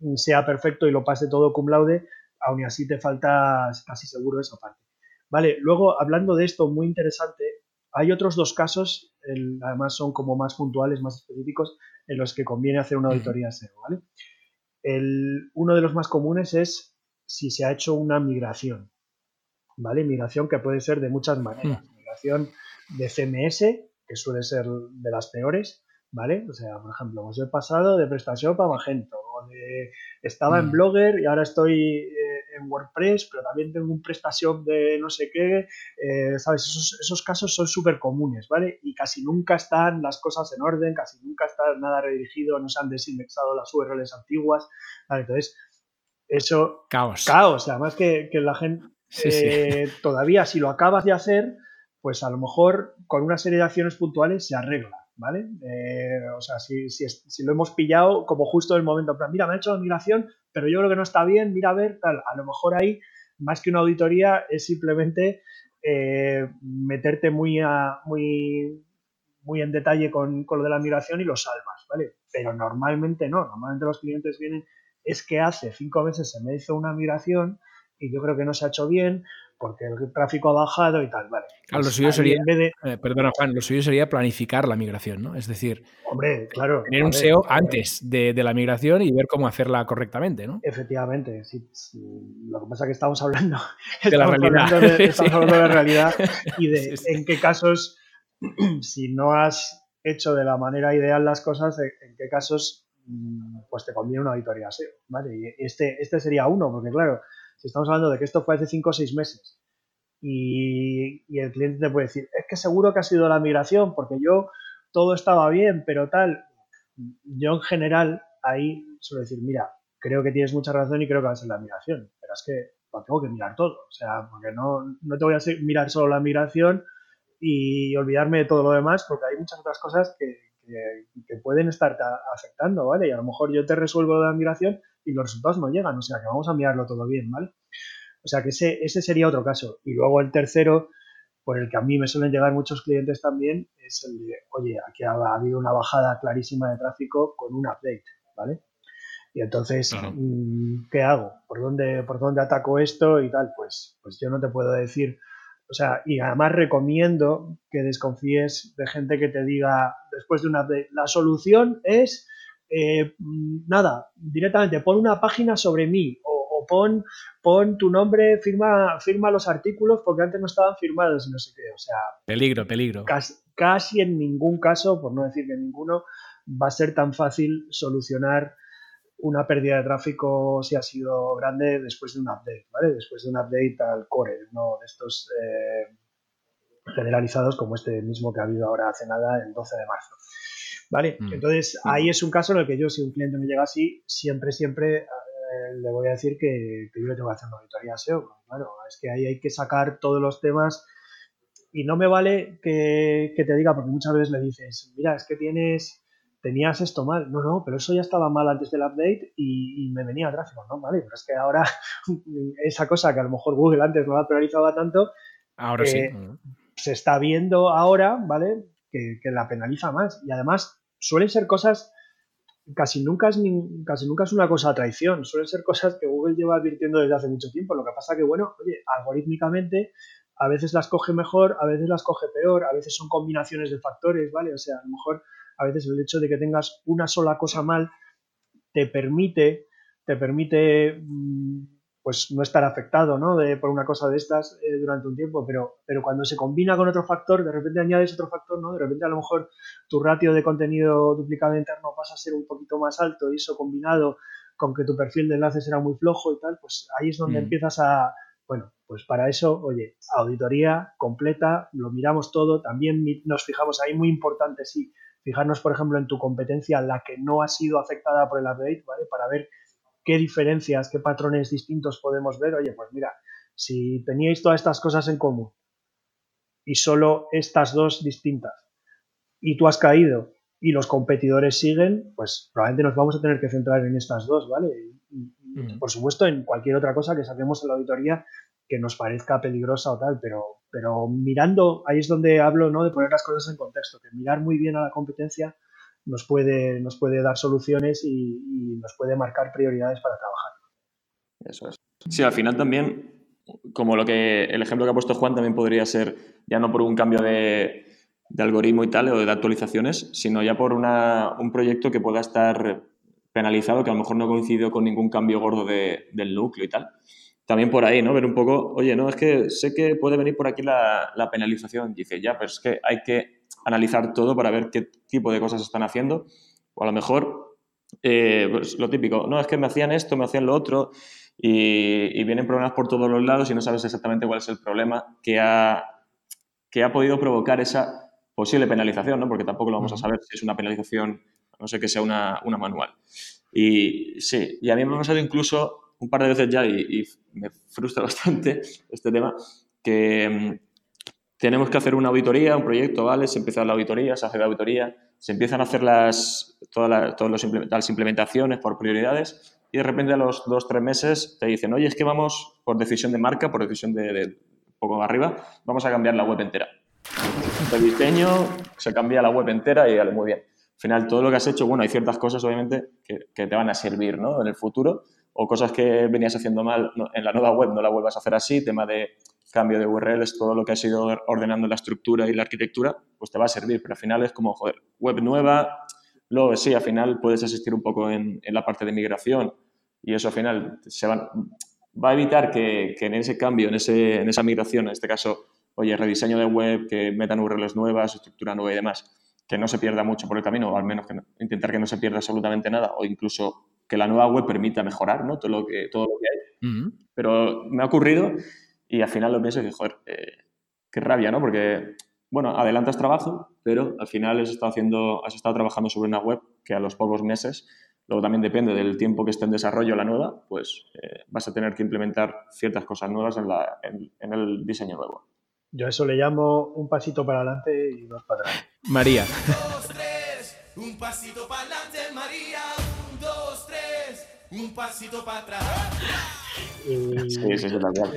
mm, sea perfecto y lo pase todo cum laude, aún así te falta casi seguro esa parte. Vale, luego hablando de esto muy interesante, hay otros dos casos, además son como más puntuales, más específicos, en los que conviene hacer una auditoría SEO, ¿vale? El, uno de los más comunes es si se ha hecho una migración. ¿Vale? Migración que puede ser de muchas maneras. Hmm. Migración de CMS, que suele ser de las peores, ¿vale? O sea, por ejemplo, pues he pasado de PrestaShop a Magento, o de estaba en hmm. Blogger y ahora estoy eh, en WordPress, pero también tengo un PrestaShop de no sé qué, eh, ¿sabes? Esos, esos, casos son súper comunes, ¿vale? Y casi nunca están las cosas en orden, casi nunca está nada redirigido, no se han desindexado las URLs antiguas, ¿vale? Entonces, eso. Caos. Caos. Además que, la gente. Eh, todavía, si lo acabas de hacer, pues a lo mejor con una serie de acciones puntuales se arregla. ¿Vale? Eh, o sea, si, si, si, lo hemos pillado como justo en el momento, en plan, mira, me ha hecho la migración, pero yo creo que no está bien, mira a ver, tal. A lo mejor ahí, más que una auditoría, es simplemente eh, meterte muy, a, muy, muy en detalle con, con, lo de la migración y lo salvas, ¿vale? Pero normalmente no, normalmente los clientes vienen es que hace cinco meses se me hizo una migración y yo creo que no se ha hecho bien porque el tráfico ha bajado y tal, vale. lo pues suyo sería, eh, perdona Juan, lo suyo sería planificar la migración, ¿no? Es decir, hombre, claro, tener un SEO antes de, la migración y ver cómo hacerla correctamente, ¿no? Efectivamente, sí, lo que pasa es que estamos hablando de la realidad, hablando de, la realidad y de en qué casos, si no has hecho de la manera ideal las cosas, en qué casos pues te conviene una auditoría SEO, ¿vale? Y este, este sería uno, porque claro, si estamos hablando de que esto fue hace 5 o 6 meses y, el cliente te puede decir, es que seguro que ha sido la migración, porque yo todo estaba bien, pero tal. Yo en general ahí suelo decir, mira, creo que tienes mucha razón y creo que va a ser la migración, pero es que lo tengo que mirar todo, o sea, porque no, no te voy a mirar solo la migración y olvidarme de todo lo demás, porque hay muchas otras cosas que, que, pueden estar afectando, ¿vale? Y a lo mejor yo te resuelvo la migración y los resultados no llegan, o sea, que vamos a mirarlo todo bien, ¿vale? O sea, que ese, ese sería otro caso. Y luego el tercero, por el que a mí me suelen llegar muchos clientes también, es el de, oye, aquí ha, habido una bajada clarísima de tráfico con un update, ¿vale? Y entonces, mm, ¿qué hago? ¿Por dónde, ¿Por dónde ataco esto y tal? Pues, pues yo no te puedo decir, o sea, y además recomiendo que desconfíes de gente que te diga, después de una update, la solución es, eh, nada, directamente pon una página sobre mí o pon, pon tu nombre, firma, firma los artículos porque antes no estaban firmados y no sé qué. O sea. Peligro, peligro. Casi, en ningún caso, por no decir que ninguno, va a ser tan fácil solucionar una pérdida de tráfico si ha sido grande después de un update, ¿vale? Después de un update al core, no de estos eh, generalizados como este mismo que ha habido ahora hace nada, el 12 de marzo. ¿Vale? Mm. Entonces, ahí es un caso en el que yo, si un cliente me llega así, siempre, siempre eh, le voy a decir que, yo le tengo que hacer una auditoría SEO. Bueno, es que ahí hay que sacar todos los temas y no me vale que, te diga, porque muchas veces le dices, mira, es que tienes, tenías esto mal. No, no, pero eso ya estaba mal antes del update y, me venía tráfico, ¿no? Vale, pero es que ahora esa cosa que a lo mejor Google antes no la penalizaba tanto, ahora sí. Se está viendo ahora, ¿vale? Que, que la penaliza más. Y además suelen ser cosas casi nunca, es casi nunca es una cosa a traición, suelen ser cosas que Google lleva advirtiendo desde hace mucho tiempo. Lo que pasa que, bueno, oye, algorítmicamente a veces las coge mejor, a veces las coge peor, a veces son combinaciones de factores, ¿vale? O sea, a lo mejor a veces el hecho de que tengas una sola cosa mal te permite, te permite mm, pues no estar afectado ¿no? De, por una cosa de estas eh, durante un tiempo, pero, pero cuando se combina con otro factor, de repente añades otro factor, ¿no? de repente a lo mejor tu ratio de contenido duplicado interno pasa a ser un poquito más alto y eso combinado con que tu perfil de enlaces era muy flojo y tal, pues ahí es donde mm. empiezas a, bueno, pues para eso, oye, auditoría completa, lo miramos todo, también nos fijamos ahí, muy importante, sí, fijarnos, por ejemplo, en tu competencia, la que no ha sido afectada por el update, ¿vale? Para ver qué diferencias, qué patrones distintos podemos ver. Oye, pues mira, si teníais todas estas cosas en común y solo estas dos distintas y tú has caído y los competidores siguen, pues probablemente nos vamos a tener que centrar en estas dos, ¿vale? Y, mm. por supuesto en cualquier otra cosa que saquemos en la auditoría que nos parezca peligrosa o tal, pero, pero mirando, ahí es donde hablo, ¿no? De poner las cosas en contexto, que mirar muy bien a la competencia nos puede, nos puede dar soluciones y, nos puede marcar prioridades para trabajar. Eso es. Sí, al final también, como lo que el ejemplo que ha puesto Juan también podría ser ya no por un cambio de, algoritmo y tal o de actualizaciones, sino ya por un proyecto que pueda estar penalizado, que a lo mejor no coincidió con ningún cambio gordo del núcleo y tal. También por ahí, ¿no? Ver un poco, oye, no, es que sé que puede venir por aquí la, la penalización. Dice, ya, pero es que hay que analizar todo para ver qué tipo de cosas están haciendo. O a lo mejor, eh, pues lo típico, no, es que me hacían esto, me hacían lo otro, y, vienen problemas por todos los lados y no sabes exactamente cuál es el problema que ha, que ha podido provocar esa posible penalización, ¿no? porque tampoco lo vamos a saber si es una penalización, no sé que sea una, una manual. Y sí, y a mí me ha pasado incluso un par de veces ya, y, y me frustra bastante este tema, que mm, tenemos que hacer una auditoría, un proyecto, ¿vale? Se empieza la auditoría, se hace la auditoría, se empiezan a hacer las, todas, las implementaciones por prioridades y de repente a los dos, tres meses te dicen, oye, es que vamos por decisión de marca, por decisión de, poco arriba, vamos a cambiar la web entera. El diseño, se cambia la web entera y vale, muy bien. Al final, todo lo que has hecho, bueno, hay ciertas cosas, obviamente, que, que te van a servir, ¿no? En el futuro, o cosas que venías haciendo mal en la nueva web, no la vuelvas a hacer así, tema de cambio de URLs, todo lo que has ido ordenando la estructura y la arquitectura, pues te va a servir, pero al final es como, joder, web nueva, luego sí, al final puedes asistir un poco en, la parte de migración y eso al final se va, va a evitar que, en ese cambio, en, ese, en esa migración, en este caso, oye, rediseño de web, que metan URLs nuevas, estructura nueva y demás, que no se pierda mucho por el camino, o al menos que intentar que no se pierda absolutamente nada, o incluso que la nueva web permita mejorar ¿no? todo, lo que, todo lo que hay. Pero me ha ocurrido y al final lo pienso y joder, eh, qué rabia, ¿no? Porque, bueno, adelantas trabajo, pero al final has estado, haciendo, has estado trabajando sobre una web que a los pocos meses, luego también depende del tiempo que esté en desarrollo la nueva, pues eh, vas a tener que implementar ciertas cosas nuevas en, la, en el diseño nuevo. Yo a eso le llamo un pasito para adelante y dos para atrás. María. Dos, tres, un pasito para adelante, María. Un, pasito para atrás. sí, sí, sí,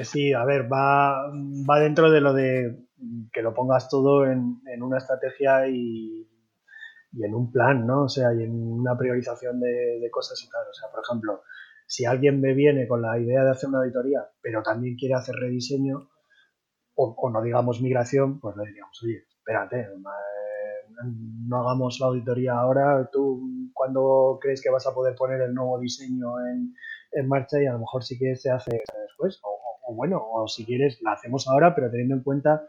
sí, a ver, va, va dentro de lo de que lo pongas todo en, en una estrategia y, y, en un plan, ¿no? O sea, y en una priorización de, de cosas y tal. O sea, por ejemplo, si alguien me viene con la idea de hacer una auditoría, pero también quiere hacer rediseño, o, no digamos migración, pues le diríamos, oye, espérate, eh, no hagamos la auditoría ahora, tú cuando crees que vas a poder poner el nuevo diseño en, marcha y a lo mejor si quieres se hace después, o, bueno, o si quieres la hacemos ahora, pero teniendo en cuenta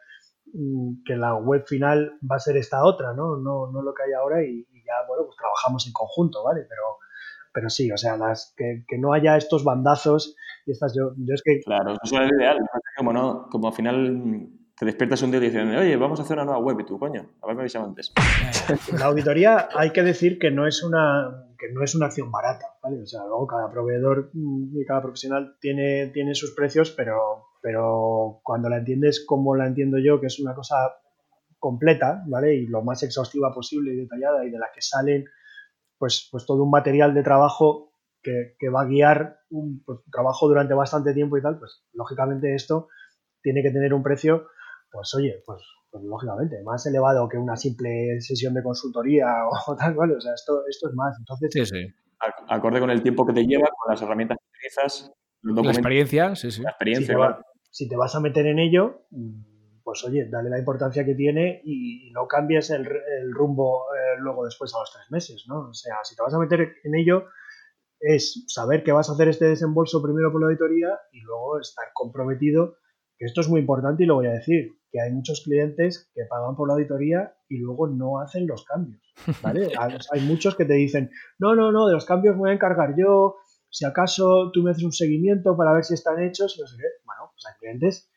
mm, que la web final va a ser esta otra, ¿no? No, no lo que hay ahora y, ya, bueno, pues trabajamos en conjunto, ¿vale? Pero, pero sí, o sea, las, que, que no haya estos bandazos y estas yo, yo es que... Claro, eso es ideal. Como, no, como al final te despiertas un día y dices, oye, vamos a hacer una nueva web y tú, coño, a ver me avisaba antes. La auditoría hay que decir que no es una que no es una acción barata, ¿vale? O sea, luego cada proveedor y cada profesional tiene, tiene sus precios, pero, pero cuando la entiendes como la entiendo yo, que es una cosa completa, ¿vale? Y lo más exhaustiva posible y detallada y de la que salen pues, pues todo un material de trabajo que, va a guiar un pues, trabajo durante bastante tiempo y tal, pues lógicamente esto tiene que tener un precio, pues oye, pues, pues lógicamente, más elevado que una simple sesión de consultoría o, tal, ¿vale? O sea, esto, esto es más. Entonces, sí, sí. Acorde con el tiempo que te lleva, con las herramientas que utilizas, la experiencia, sí, sí. La experiencia, si te, vas a meter en ello, pues oye, dale la importancia que tiene y, no cambies el, rumbo eh, luego después a los tres meses, ¿no? O sea, si te vas a meter en ello, es saber que vas a hacer este desembolso primero por la auditoría y luego estar comprometido, que esto es muy importante y lo voy a decir, que hay muchos clientes que pagan por la auditoría y luego no hacen los cambios, ¿vale? hay muchos que te dicen, no, no, no, de los cambios me voy a encargar yo, si acaso tú me haces un seguimiento para ver si están hechos, no sé qué. Bueno, pues hay clientes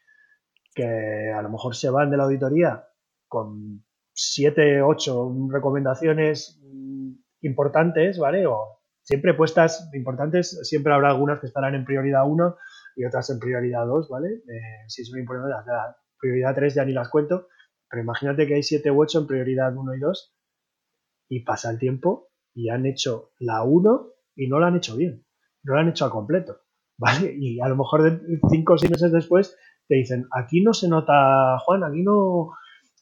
que a lo mejor se van de la auditoría con siete, ocho recomendaciones mm, importantes, ¿vale? O siempre puestas importantes, siempre habrá algunas que estarán en prioridad 1 y otras en prioridad 2, ¿vale? Eh, si son importantes, la prioridad 3 ya ni las cuento, pero imagínate que hay 7 u 8 en prioridad 1 y 2 y pasa el tiempo y han hecho la 1 y no la han hecho bien, no la han hecho a completo, ¿vale? Y a lo mejor 5 o 6 meses después te dicen, aquí no se nota, Juan, aquí no,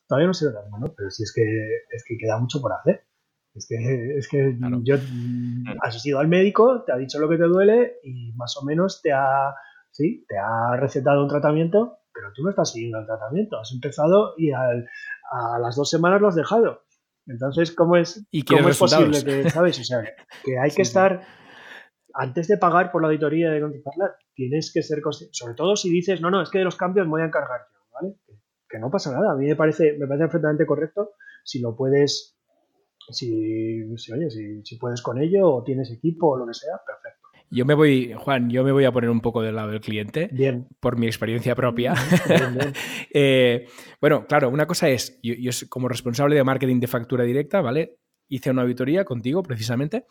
todavía no se nota, bueno, pero si es que, es que queda mucho por hacer. Es que, es que yo has ido al médico, te ha dicho lo que te duele y más o menos te ha, sí, te ha recetado un tratamiento, pero tú no estás siguiendo el tratamiento. Has empezado y a las dos semanas lo has dejado. Entonces, ¿cómo es, ¿Y cómo es posible que, sabes? O sea, que hay que estar, antes de pagar por la auditoría de contratarla, tienes que ser consciente, sobre todo si dices, no, no, es que de los cambios me voy a encargar yo, ¿vale? Que, no pasa nada. A mí me parece, me parece perfectamente correcto si lo puedes si, si oye, si, puedes con ello o tienes equipo o lo que sea, perfecto. Yo me voy, Juan, yo me voy a poner un poco del lado del cliente. Bien. Por mi experiencia propia. Eh, bueno, claro, una cosa es, yo, yo, como responsable de marketing de factura directa, ¿vale? Hice una auditoría contigo precisamente.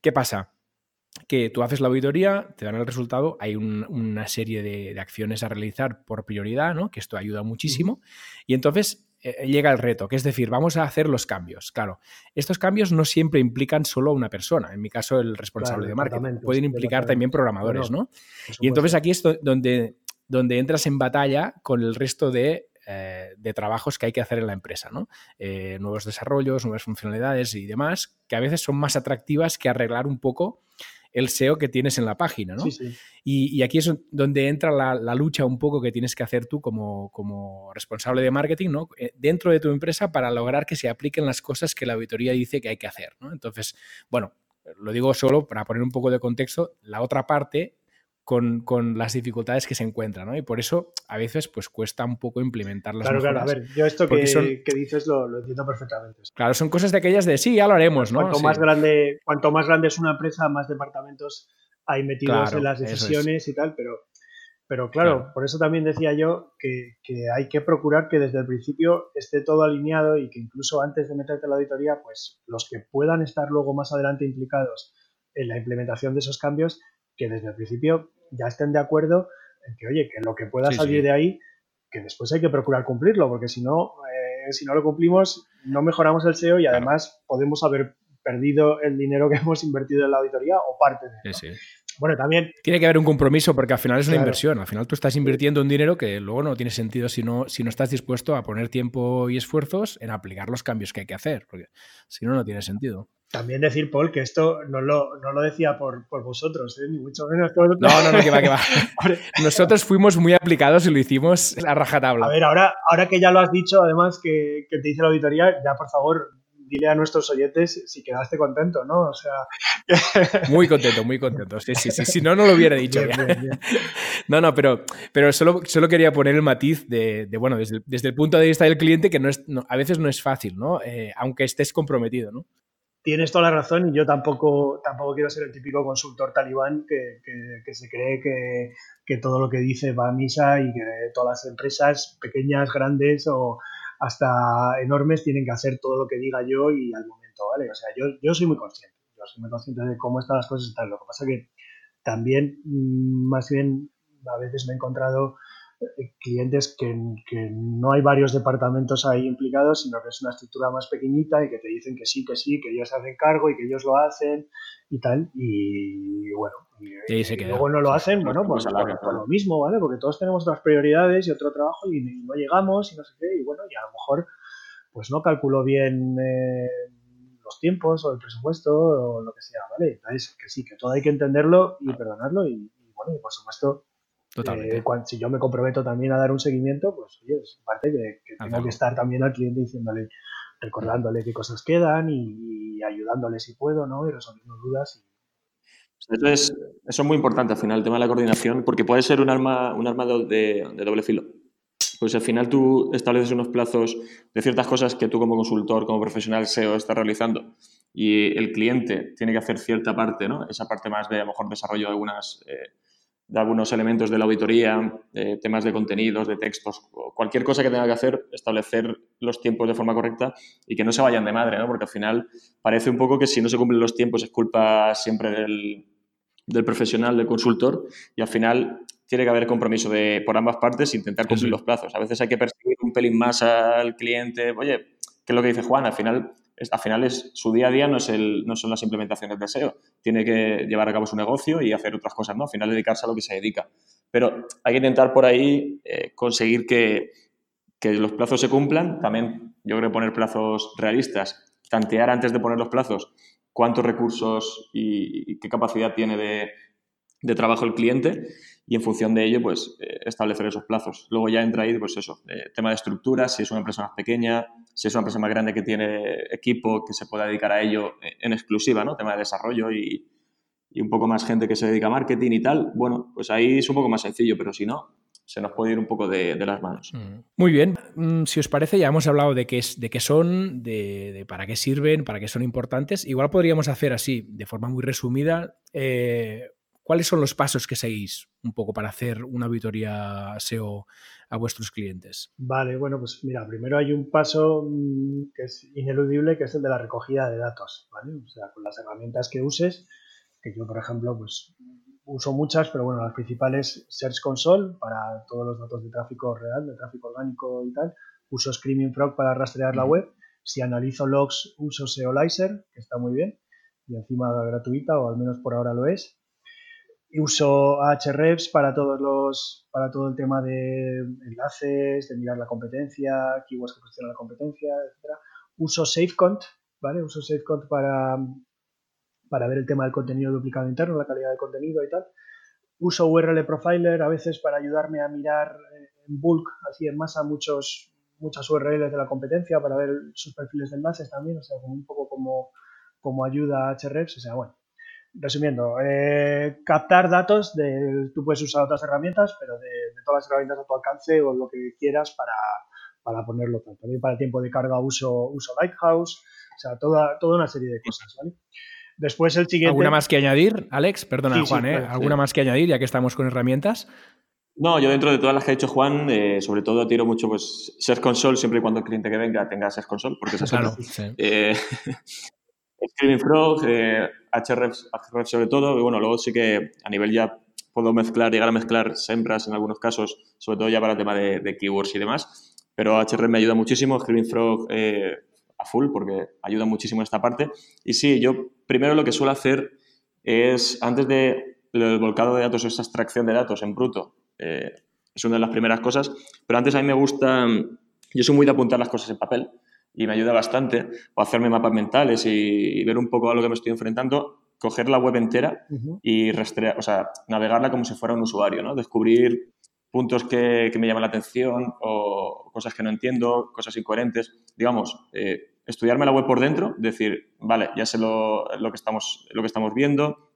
¿Qué pasa? Que tú haces la auditoría, te dan el resultado, hay una serie de, de, acciones a realizar por prioridad, ¿no? Que esto ayuda muchísimo. Y entonces eh, llega el reto, que es decir, vamos a hacer los cambios. Claro, estos cambios no siempre implican solo a una persona, en mi caso el responsable de marketing, pueden implicar también programadores, ¿no? Y entonces aquí es donde, donde entras en batalla con el resto de, eh, de trabajos que hay que hacer en la empresa, ¿no? Eh, nuevos desarrollos, nuevas funcionalidades y demás, que a veces son más atractivas que arreglar un poco el SEO que tienes en la página, ¿no? Y, aquí es donde entra la, lucha un poco que tienes que hacer tú como, responsable de marketing, ¿no? Eh, dentro de tu empresa para lograr que se apliquen las cosas que la auditoría dice que hay que hacer, ¿no? Entonces, bueno, lo digo solo para poner un poco de contexto, la otra parte con, con, las dificultades que se encuentran, ¿no? Y por eso a veces pues cuesta un poco implementar las Claro, mejoras. claro, a ver, yo esto que, que, dices lo, lo, entiendo perfectamente. Claro, son cosas de aquellas de sí, ya lo haremos, ¿no? Cuanto, sí. más, grande, cuanto más grande es una empresa, más departamentos hay metidos Claro, en las decisiones es. y tal, pero, pero claro, Claro. por eso también decía yo que, que hay que procurar que desde el principio esté todo alineado y que incluso antes de meterte en la auditoría, pues los que puedan estar luego más adelante implicados en la implementación de esos cambios, que desde el principio ya estén de acuerdo en que, oye, que lo que pueda Sí, salir sí. de ahí, que después hay que procurar cumplirlo, porque si no, eh, si no lo cumplimos, no mejoramos el SEO y Claro. además podemos haber perdido el dinero que hemos invertido en la auditoría o parte de él. Sí, ¿no? sí. Bueno, también Tiene que haber un compromiso porque al final es una Claro. inversión. Al final tú estás invirtiendo un dinero que luego no tiene sentido si no, si no estás dispuesto a poner tiempo y esfuerzos en aplicar los cambios que hay que hacer. Porque si no, no tiene sentido. También decir, Paul, que esto no lo, no lo decía por, por vosotros, ¿eh? ni mucho menos por... No, no, no, que va, que va. Nosotros fuimos muy aplicados y lo hicimos a rajatabla. A ver, ahora, ahora que ya lo has dicho, además que, que te hice la auditoría, ya por favor, dile a nuestros oyentes si quedaste contento, ¿no? O sea, Muy contento, muy contento. Sí, sí, sí. Si no, no lo hubiera dicho. bien, ya. bien, bien. No, no, pero, pero solo, solo quería poner el matiz de, de, bueno, desde el, desde el punto de vista del cliente, que no es, no, a veces no es fácil, ¿no? Eh, aunque estés comprometido, ¿no? Tienes toda la razón y yo tampoco, tampoco quiero ser el típico consultor talibán que, que, se cree que, que, todo lo que dice va a misa y que todas las empresas, pequeñas, grandes o hasta enormes, tienen que hacer todo lo que diga yo y al momento, ¿vale? O sea, yo, yo soy muy consciente, yo soy muy consciente de cómo están las cosas tal. Lo que pasa que también, mm, más bien, a veces me he encontrado clientes que, que, no hay varios departamentos ahí implicados, sino que es una estructura más pequeñita y que te dicen que sí, que sí, que ellos se hacen cargo y que ellos lo hacen y tal. Y bueno, y, y, y luego no lo hacen, sí, bueno, pues por, por, lo mismo, ¿vale? Porque todos tenemos otras prioridades y otro trabajo y, y, no llegamos y no sé qué. Y bueno, y a lo mejor pues no calculo bien eh, los tiempos o el presupuesto o lo que sea, ¿vale? Entonces, que sí, que todo hay que entenderlo y perdonarlo y, y bueno, y por supuesto Totalmente. Eh, cuando, si yo me comprometo también a dar un seguimiento, pues oye, es parte que, que tengo que estar también al cliente diciéndole, recordándole qué cosas quedan y, y ayudándole si puedo, ¿no? Y resolviendo dudas. Y... Eso es, eso es muy importante al final, el tema de la coordinación, porque puede ser un arma, un arma de, de doble filo. Pues al final tú estableces unos plazos de ciertas cosas que tú como consultor, como profesional SEO estás realizando y el cliente tiene que hacer cierta parte, ¿no? Esa parte más de a lo mejor desarrollo de algunas... Eh, de algunos elementos de la auditoría, de temas de contenidos, de textos, cualquier cosa que tenga que hacer, establecer los tiempos de forma correcta y que no se vayan de madre, ¿no? Porque al final parece un poco que si no se cumplen los tiempos es culpa siempre del, del profesional, del consultor y al final tiene que haber compromiso de, por ambas partes intentar cumplir sí. los plazos. A veces hay que perseguir un pelín más al cliente. Oye, ¿qué es lo que dice Juan? Al final al final es su día a día no, es el, no son las implementaciones de SEO. Tiene que llevar a cabo su negocio y hacer otras cosas, ¿no? Al final dedicarse a lo que se dedica. Pero hay que intentar por ahí eh, conseguir que, que, los plazos se cumplan. También yo creo poner plazos realistas. Tantear antes de poner los plazos cuántos recursos y, y qué capacidad tiene de, de, trabajo el cliente y en función de ello, pues eh, establecer esos plazos. Luego ya entra ahí, pues eso, eh, tema de estructuras, si es una empresa más pequeña, si es una empresa más grande que tiene equipo que se pueda dedicar a ello en exclusiva, ¿no? Tema de desarrollo y, y, un poco más gente que se dedica a marketing y tal, bueno, pues ahí es un poco más sencillo, pero si no, se nos puede ir un poco de, de las manos. Muy bien, Mm, si os parece, ya hemos hablado de qué, es, de qué son, de, de, para qué sirven, para qué son importantes. Igual podríamos hacer así, de forma muy resumida, eh, ¿cuáles son los pasos que seguís un poco para hacer una auditoría SEO a vuestros clientes? Vale, bueno, pues mira, primero hay un paso mmm, que es ineludible, que es el de la recogida de datos, ¿vale? O sea, con las herramientas que uses, que yo, por ejemplo, pues uso muchas, pero bueno, las principales Search Console para todos los datos de tráfico real, de tráfico orgánico y tal. Uso Screaming Frog para rastrear la web. Si analizo logs, uso Seolizer, que está muy bien, y encima gratuita, o al menos por ahora lo es. Uso Ahrefs para todos los para todo el tema de enlaces, de mirar la competencia, keywords que posicionan la competencia, etcétera. Uso SafeCont, ¿vale? Uso SafeCont para para ver el tema del contenido duplicado interno, la calidad del contenido y tal. Uso URL Profiler a veces para ayudarme a mirar eh, en bulk, así en masa, muchos, muchas URLs de la competencia para ver sus perfiles de enlaces también, o sea, un poco como, como ayuda a Ahrefs, o sea, bueno. Resumiendo, eh, captar datos, de, tú puedes usar otras herramientas, pero de, todas las herramientas a tu alcance o lo que quieras para, para ponerlo. También para el tiempo de carga uso, uso Lighthouse, o sea, toda, toda una serie de cosas, ¿vale? Después el siguiente... ¿Alguna más que añadir, Alex? Perdona, Juan, ¿eh? ¿Alguna más que añadir ya que estamos con herramientas? No, yo dentro de todas las que ha dicho Juan, eh, sobre todo tiro mucho pues Search Console, siempre y cuando el cliente que venga tenga Search Console, porque es claro, sí. eh, Screaming Frog, eh, HRF, sobre todo, y bueno, luego sí que a nivel ya puedo mezclar, llegar a mezclar sembras en algunos casos, sobre todo ya para el tema de, keywords y demás, pero HRF me ayuda muchísimo, Screaming Frog eh, a full, porque ayuda muchísimo en esta parte. Y sí, yo primero lo que suelo hacer es, antes de el volcado de datos, esa extracción de datos en bruto, eh, es una de las primeras cosas. Pero antes a mí me gusta, yo soy muy de apuntar las cosas en papel y me ayuda bastante, o hacerme mapas mentales y, ver un poco a lo que me estoy enfrentando, coger la web entera y rastrear, o sea, navegarla como si fuera un usuario, ¿no? Descubrir puntos que, me llaman la atención o cosas que no entiendo, cosas incoherentes. Digamos, eh, estudiarme la web por dentro, decir, vale, ya sé lo, lo, que, estamos, lo que estamos viendo,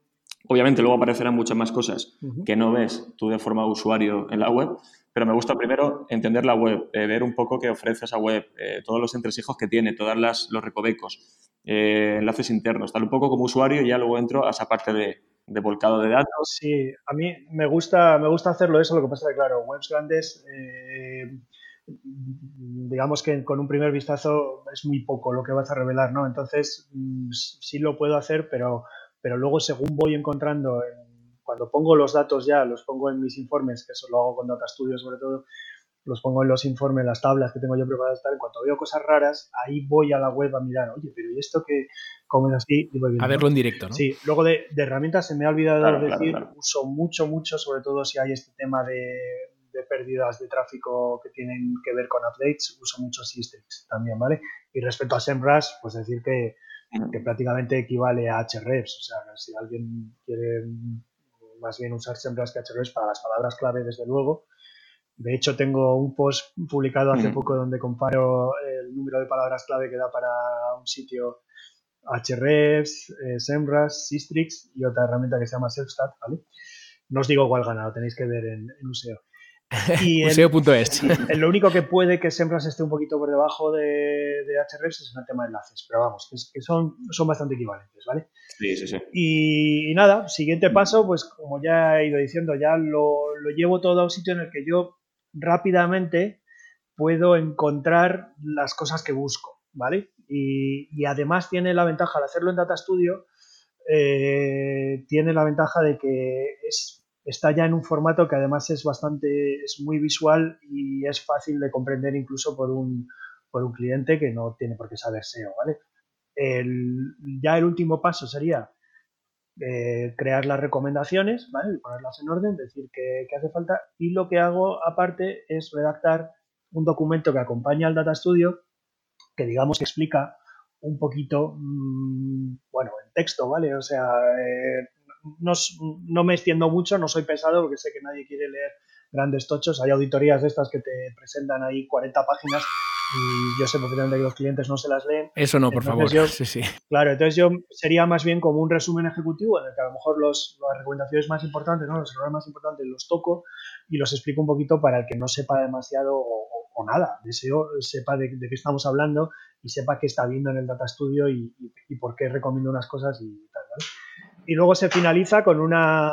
Obviamente luego aparecerán muchas más cosas que no ves tú de forma usuario en la web, pero me gusta primero entender la web, eh, ver un poco qué ofrece esa web, eh, todos los entresijos que tiene, todos los recovecos, eh, enlaces internos, tal un poco como usuario y ya luego entro a esa parte de, volcado de datos. Sí, a mí me gusta, me gusta hacerlo eso, lo que pasa es que, claro, webs grandes, digamos que con un primer vistazo es muy poco lo que vas a revelar, ¿no? Entonces, mm, sí lo puedo hacer, pero pero luego según voy encontrando, cuando pongo los datos ya, los pongo en mis informes, que eso lo hago con Data Studio sobre todo, los pongo en los informes, las tablas que tengo yo preparadas, tal, en cuanto veo cosas raras, ahí voy a la web a mirar, oye, pero ¿y esto que como es así? a verlo en directo, ¿no? Sí, luego de, herramientas se me ha olvidado decir, uso mucho, mucho, sobre todo si hay este tema de, de, pérdidas de tráfico que tienen que ver con updates, uso mucho Systrix también, ¿vale? Y respecto a SEMrush, pues decir que que prácticamente equivale a hrefs. O sea, si alguien quiere más bien usar hrefs para las palabras clave, desde luego. De hecho, tengo un post publicado hace poco donde comparo el número de palabras clave que da para un sitio hrefs, eh, SEMrush, Systrix y otra herramienta que se llama Selfstat, ¿vale? No os digo cuál gana, lo tenéis que ver en, en Useo. Y Museo.es. Lo único que puede que Sembras esté un poquito por debajo de, de Hrefs es el tema de enlaces, pero vamos, que, son, son bastante equivalentes, ¿vale? Sí, sí, sí. Y, nada, siguiente paso, pues como ya he ido diciendo, ya lo, llevo todo a un sitio en el que yo rápidamente puedo encontrar las cosas que busco, ¿vale? Y, además tiene la ventaja de hacerlo en Data Studio, eh, tiene la ventaja de que es está ya en un formato que además es bastante, es muy visual y es fácil de comprender incluso por un, por un cliente que no tiene por qué saber SEO, ¿vale? ya el último paso sería eh, crear las recomendaciones, ¿vale? ponerlas en orden, decir qué, hace falta y lo que hago aparte es redactar un documento que acompaña al Data Studio que digamos que explica un poquito, mm, bueno, en texto, ¿vale? O sea, eh, no, me extiendo mucho, no soy pesado porque sé que nadie quiere leer grandes tochos. Hay auditorías de estas que te presentan ahí 40 páginas y yo sé perfectamente que los clientes no se las leen. Eso no, por favor. sí, sí. Claro, entonces yo sería más bien como un resumen ejecutivo en el que a lo mejor los, las recomendaciones más importantes, ¿no? los errores más importantes los toco y los explico un poquito para el que no sepa demasiado o, nada. Deseo sepa de, qué estamos hablando y sepa qué está viendo en el Data Studio y, y por qué recomiendo unas cosas y tal. ¿vale? Y luego se finaliza con una,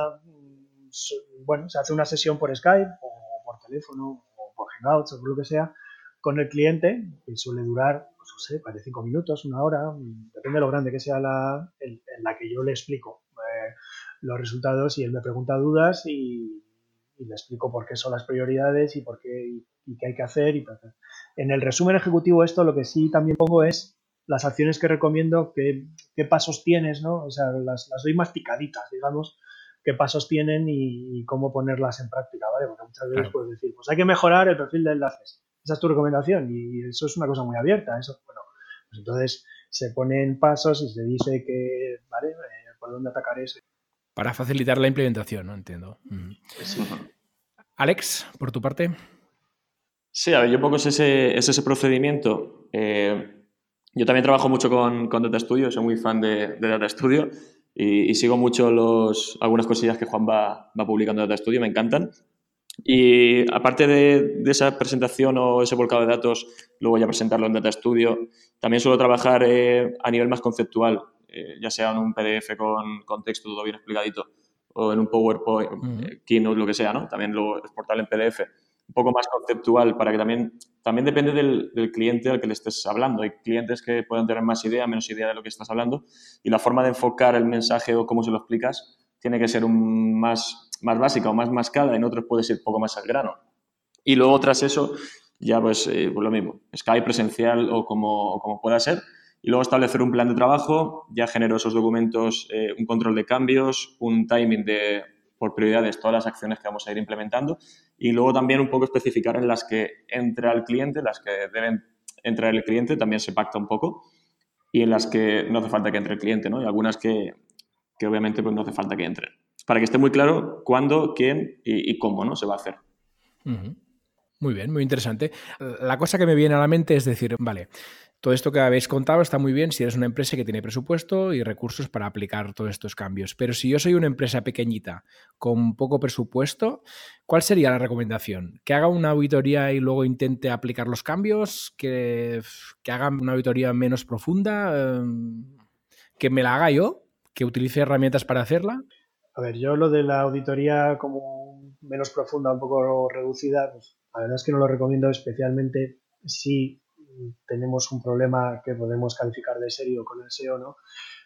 bueno, se hace una sesión por Skype o por teléfono o por Hangouts o por lo que sea con el cliente, que suele durar, pues no sé, 45 minutos, una hora, depende de lo grande que sea la, en, la que yo le explico eh, los resultados y él me pregunta dudas y, le explico por qué son las prioridades y por qué y, qué hay que hacer. Y en el resumen ejecutivo esto lo que sí también pongo es las acciones que recomiendo, qué, qué pasos tienes, ¿no? O sea, las, las, doy más picaditas, digamos, qué pasos tienen y, cómo ponerlas en práctica, ¿vale? Porque muchas veces puedes decir, pues hay que mejorar el perfil de enlaces. Esa es tu recomendación y eso es una cosa muy abierta. Eso, bueno, pues entonces se ponen pasos y se dice que, ¿vale? Eh, por dónde atacar eso. Para facilitar la implementación, ¿no? Entiendo. Alex, por tu parte. Sí, a ver, yo poco es ese, es ese procedimiento. Eh, yo también trabajo mucho con, con, Data Studio, soy muy fan de, Data Studio y, sigo mucho los, algunas cosillas que Juan va, va publicando en Data Studio, me encantan. Y aparte de, de, esa presentación o ese volcado de datos, luego ya presentarlo en Data Studio, también suelo trabajar eh, a nivel más conceptual, eh, ya sea en un PDF con, con, texto todo bien explicadito o en un PowerPoint, uh Keynote, lo que sea, ¿no? También lo exportar en PDF un poco más conceptual para que también, también depende del, del, cliente al que le estés hablando. Hay clientes que pueden tener más idea, menos idea de lo que estás hablando y la forma de enfocar el mensaje o cómo se lo explicas tiene que ser un más, más básica o más mascada, en otros puede ser un poco más al grano. Y luego tras eso, ya pues, eh, pues lo mismo, Skype presencial o como, como, pueda ser. Y luego establecer un plan de trabajo, ya genero esos documentos, eh, un control de cambios, un timing de, por prioridades, todas las acciones que vamos a ir implementando. Y luego también un poco especificar en las que entra el cliente, las que deben entrar el cliente, también se pacta un poco. Y en las que no hace falta que entre el cliente, ¿no? Y algunas que, que obviamente pues no hace falta que entren. Para que esté muy claro cuándo, quién y, cómo ¿no? se va a hacer. Muy bien, muy interesante. La cosa que me viene a la mente es decir, vale, todo esto que habéis contado está muy bien si eres una empresa que tiene presupuesto y recursos para aplicar todos estos cambios. Pero si yo soy una empresa pequeñita con poco presupuesto, ¿cuál sería la recomendación? ¿Que haga una auditoría y luego intente aplicar los cambios? ¿Que, haga una auditoría menos profunda? ¿Que me la haga yo? ¿Que utilice herramientas para hacerla? A ver, yo lo de la auditoría como menos profunda, un poco reducida, pues la verdad es que no lo recomiendo especialmente si tenemos un problema que podemos calificar de serio con el SEO, ¿no?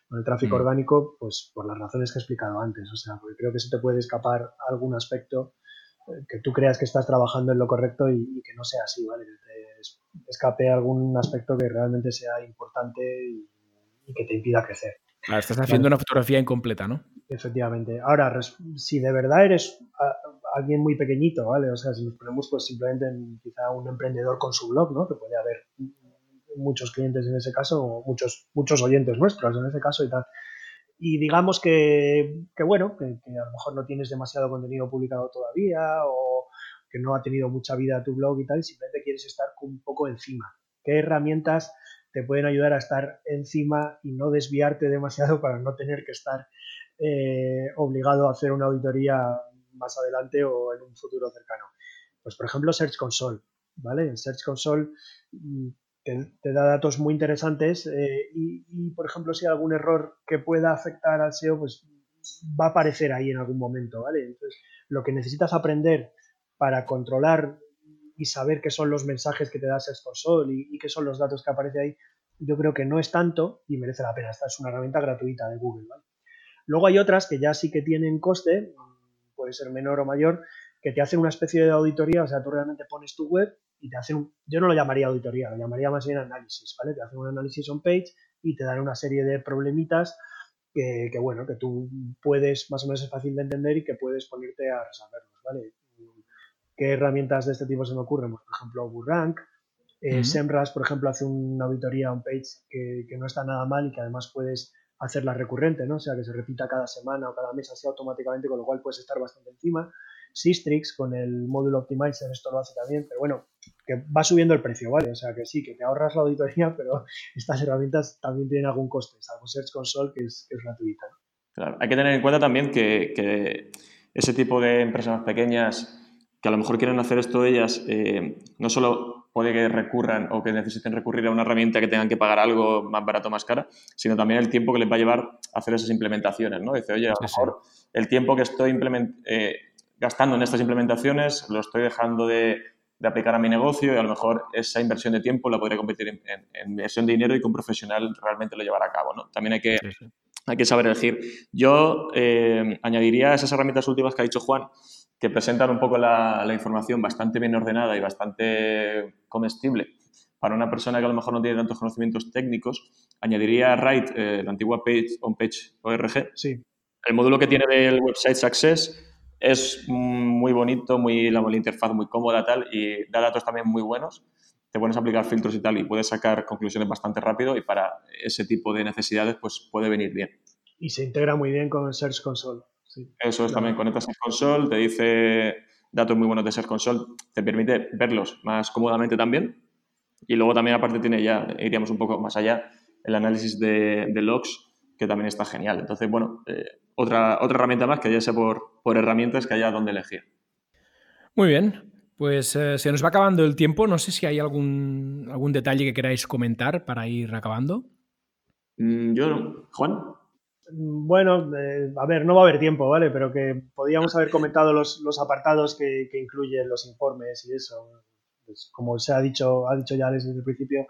Con el tráfico mm. orgánico, pues por las razones que he explicado antes. O sea, porque creo que se te puede escapar algún aspecto eh, que tú creas que estás trabajando en lo correcto y, y que no sea así, ¿vale? Que te escape algún aspecto que realmente sea importante y, y que te impida crecer. Claro, estás haciendo ¿vale? una fotografía incompleta, ¿no? Efectivamente. Ahora, si de verdad eres alguien muy pequeñito, ¿vale? O sea, si nos ponemos pues simplemente en quizá un emprendedor con su blog, ¿no? Que puede haber muchos clientes en ese caso, o muchos, muchos oyentes nuestros en ese caso y tal. Y digamos que, que bueno, que, que, a lo mejor no tienes demasiado contenido publicado todavía o que no ha tenido mucha vida tu blog y tal, y simplemente quieres estar un poco encima. ¿Qué herramientas te pueden ayudar a estar encima y no desviarte demasiado para no tener que estar eh, obligado a hacer una auditoría más adelante o en un futuro cercano. Pues por ejemplo Search Console, ¿vale? Search Console mm, te, da datos muy interesantes eh, y, por ejemplo si hay algún error que pueda afectar al SEO, pues va a aparecer ahí en algún momento, ¿vale? Entonces lo que necesitas aprender para controlar y saber qué son los mensajes que te da Search Console y, qué son los datos que aparece ahí, yo creo que no es tanto y merece la pena. Esta es una herramienta gratuita de Google. Luego hay otras que ya sí que tienen coste, puede ser menor o mayor, que te hacen una especie de auditoría, o sea, tú realmente pones tu web y te hacen, un, yo no lo llamaría auditoría, lo llamaría más bien análisis, ¿vale? Te hacen un análisis on page y te dan una serie de problemitas que, que, bueno, que tú puedes, más o menos es fácil de entender y que puedes ponerte a resolverlos, ¿vale? ¿Qué herramientas de este tipo se me ocurren? Pues, por ejemplo, Burrank, eh, uh -huh. SEMrush, por ejemplo, hace una auditoría on page que, que no está nada mal y que además puedes hacerla recurrente, ¿no? O sea, que se repita cada semana o cada mes así automáticamente, con lo cual puedes estar bastante encima. Sistrix con el módulo Optimizer esto lo hace también, pero bueno, que va subiendo el precio, ¿vale? O sea, que sí, que te ahorras la auditoría, pero estas herramientas también tienen algún coste, salvo Search Console, que es, gratuita. ¿no? Claro, hay que tener en cuenta también que, que, ese tipo de empresas más pequeñas que a lo mejor quieren hacer esto ellas, eh, no solo puede que recurran o que necesiten recurrir a una herramienta que tengan que pagar algo más barato o más cara, sino también el tiempo que les va a llevar a hacer esas implementaciones, ¿no? Dice, oye, a lo mejor el tiempo que estoy eh, gastando en estas implementaciones lo estoy dejando de, de, aplicar a mi negocio y a lo mejor esa inversión de tiempo la podría convertir en, en, en inversión de dinero y que un profesional realmente lo llevará a cabo, ¿no? También hay que, hay que saber elegir. Yo eh, añadiría esas herramientas últimas que ha dicho Juan, que presentan un poco la, la, información bastante bien ordenada y bastante comestible para una persona que a lo mejor no tiene tantos conocimientos técnicos, añadiría Write, eh, la antigua page, on page ORG. Sí. El módulo que tiene del website Success es muy bonito, muy, la, la interfaz muy cómoda tal, y da datos también muy buenos. Te pones a aplicar filtros y tal y puedes sacar conclusiones bastante rápido y para ese tipo de necesidades pues puede venir bien. Y se integra muy bien con Search Console. Sí. Eso es, también conectas a Console, te dice datos muy buenos de Search Console, te permite verlos más cómodamente también. Y luego también aparte tiene ya, iríamos un poco más allá, el análisis de, de logs que también está genial. Entonces, bueno, eh, otra, otra herramienta más que ya sea por, por herramientas que haya donde elegir. Muy bien, pues eh, se nos va acabando el tiempo. No sé si hay algún, algún detalle que queráis comentar para ir acabando. Mm, yo no. Juan. Bueno, eh, a ver, no va a haber tiempo, ¿vale? Pero que podríamos haber comentado los, los apartados que, que, incluyen los informes y eso. Pues como se ha dicho, ha dicho ya desde el principio,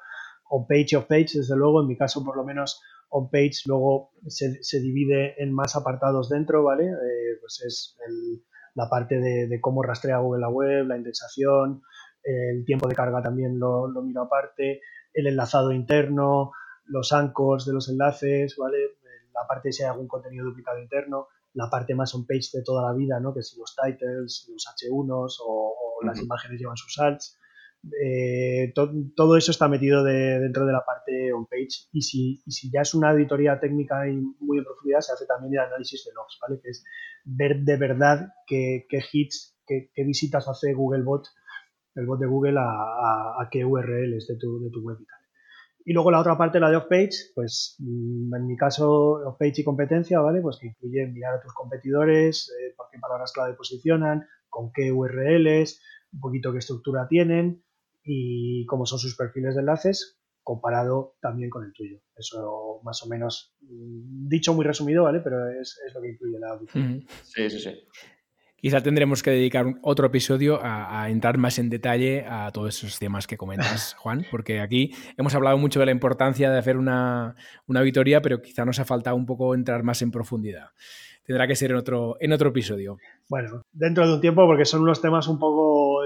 on page of page, desde luego, en mi caso por lo menos on page luego se, se divide en más apartados dentro, ¿vale? Eh, pues es el, la parte de, de, cómo rastrea Google la web, la indexación, el tiempo de carga también lo miro aparte, el enlazado interno, los anchors de los enlaces, ¿vale? La parte de si hay algún contenido duplicado interno, la parte más on page de toda la vida, ¿no? Que si los titles, los H1s o, o uh -huh. las imágenes llevan sus alts. Eh, to, todo eso está metido de, dentro de la parte on page y si, y si, ya es una auditoría técnica y muy en profundidad se hace también el análisis de logs, ¿vale? que es ver de verdad qué, qué hits, qué, qué, visitas hace Googlebot, el bot de Google a, a, a qué URLs de tu, de tu web y tal. Y luego la otra parte, la de off-page, pues mm, en mi caso off-page y competencia, ¿vale? Pues que incluye mirar a tus competidores, eh, por qué palabras clave posicionan, con qué URLs, un poquito qué estructura tienen, y cómo son sus perfiles de enlaces comparado también con el tuyo. Eso más o menos, mm, dicho muy resumido, ¿vale? Pero es, es lo que incluye la audición. Sí, sí, sí. Quizá tendremos que dedicar otro episodio a, a, entrar más en detalle a todos esos temas que comentas, Juan, porque aquí hemos hablado mucho de la importancia de hacer una, una auditoría, pero quizá nos ha faltado un poco entrar más en profundidad. Tendrá que ser en otro, en otro episodio. Bueno, dentro de un tiempo, porque son unos temas un poco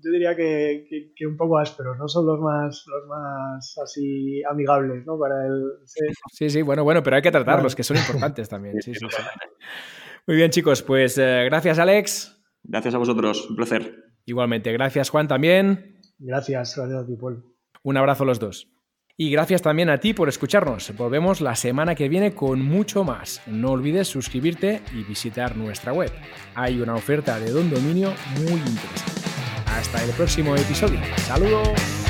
yo diría que, que, que, un poco ásperos, no son los más, los más así amigables, ¿no? Para el... Sí, sí, sí bueno, bueno, pero hay que tratarlos, que son importantes también. Sí, sí, sí. Muy bien, chicos, pues eh, gracias, Alex. Gracias a vosotros, un placer. Igualmente, gracias, Juan, también. Gracias, gracias a ti, Paul. Un abrazo a los dos. Y gracias también a ti por escucharnos. Volvemos la semana que viene con mucho más. No olvides suscribirte y visitar nuestra web. Hay una oferta de Don Dominio muy interesante. Hasta el próximo episodio. Saludos.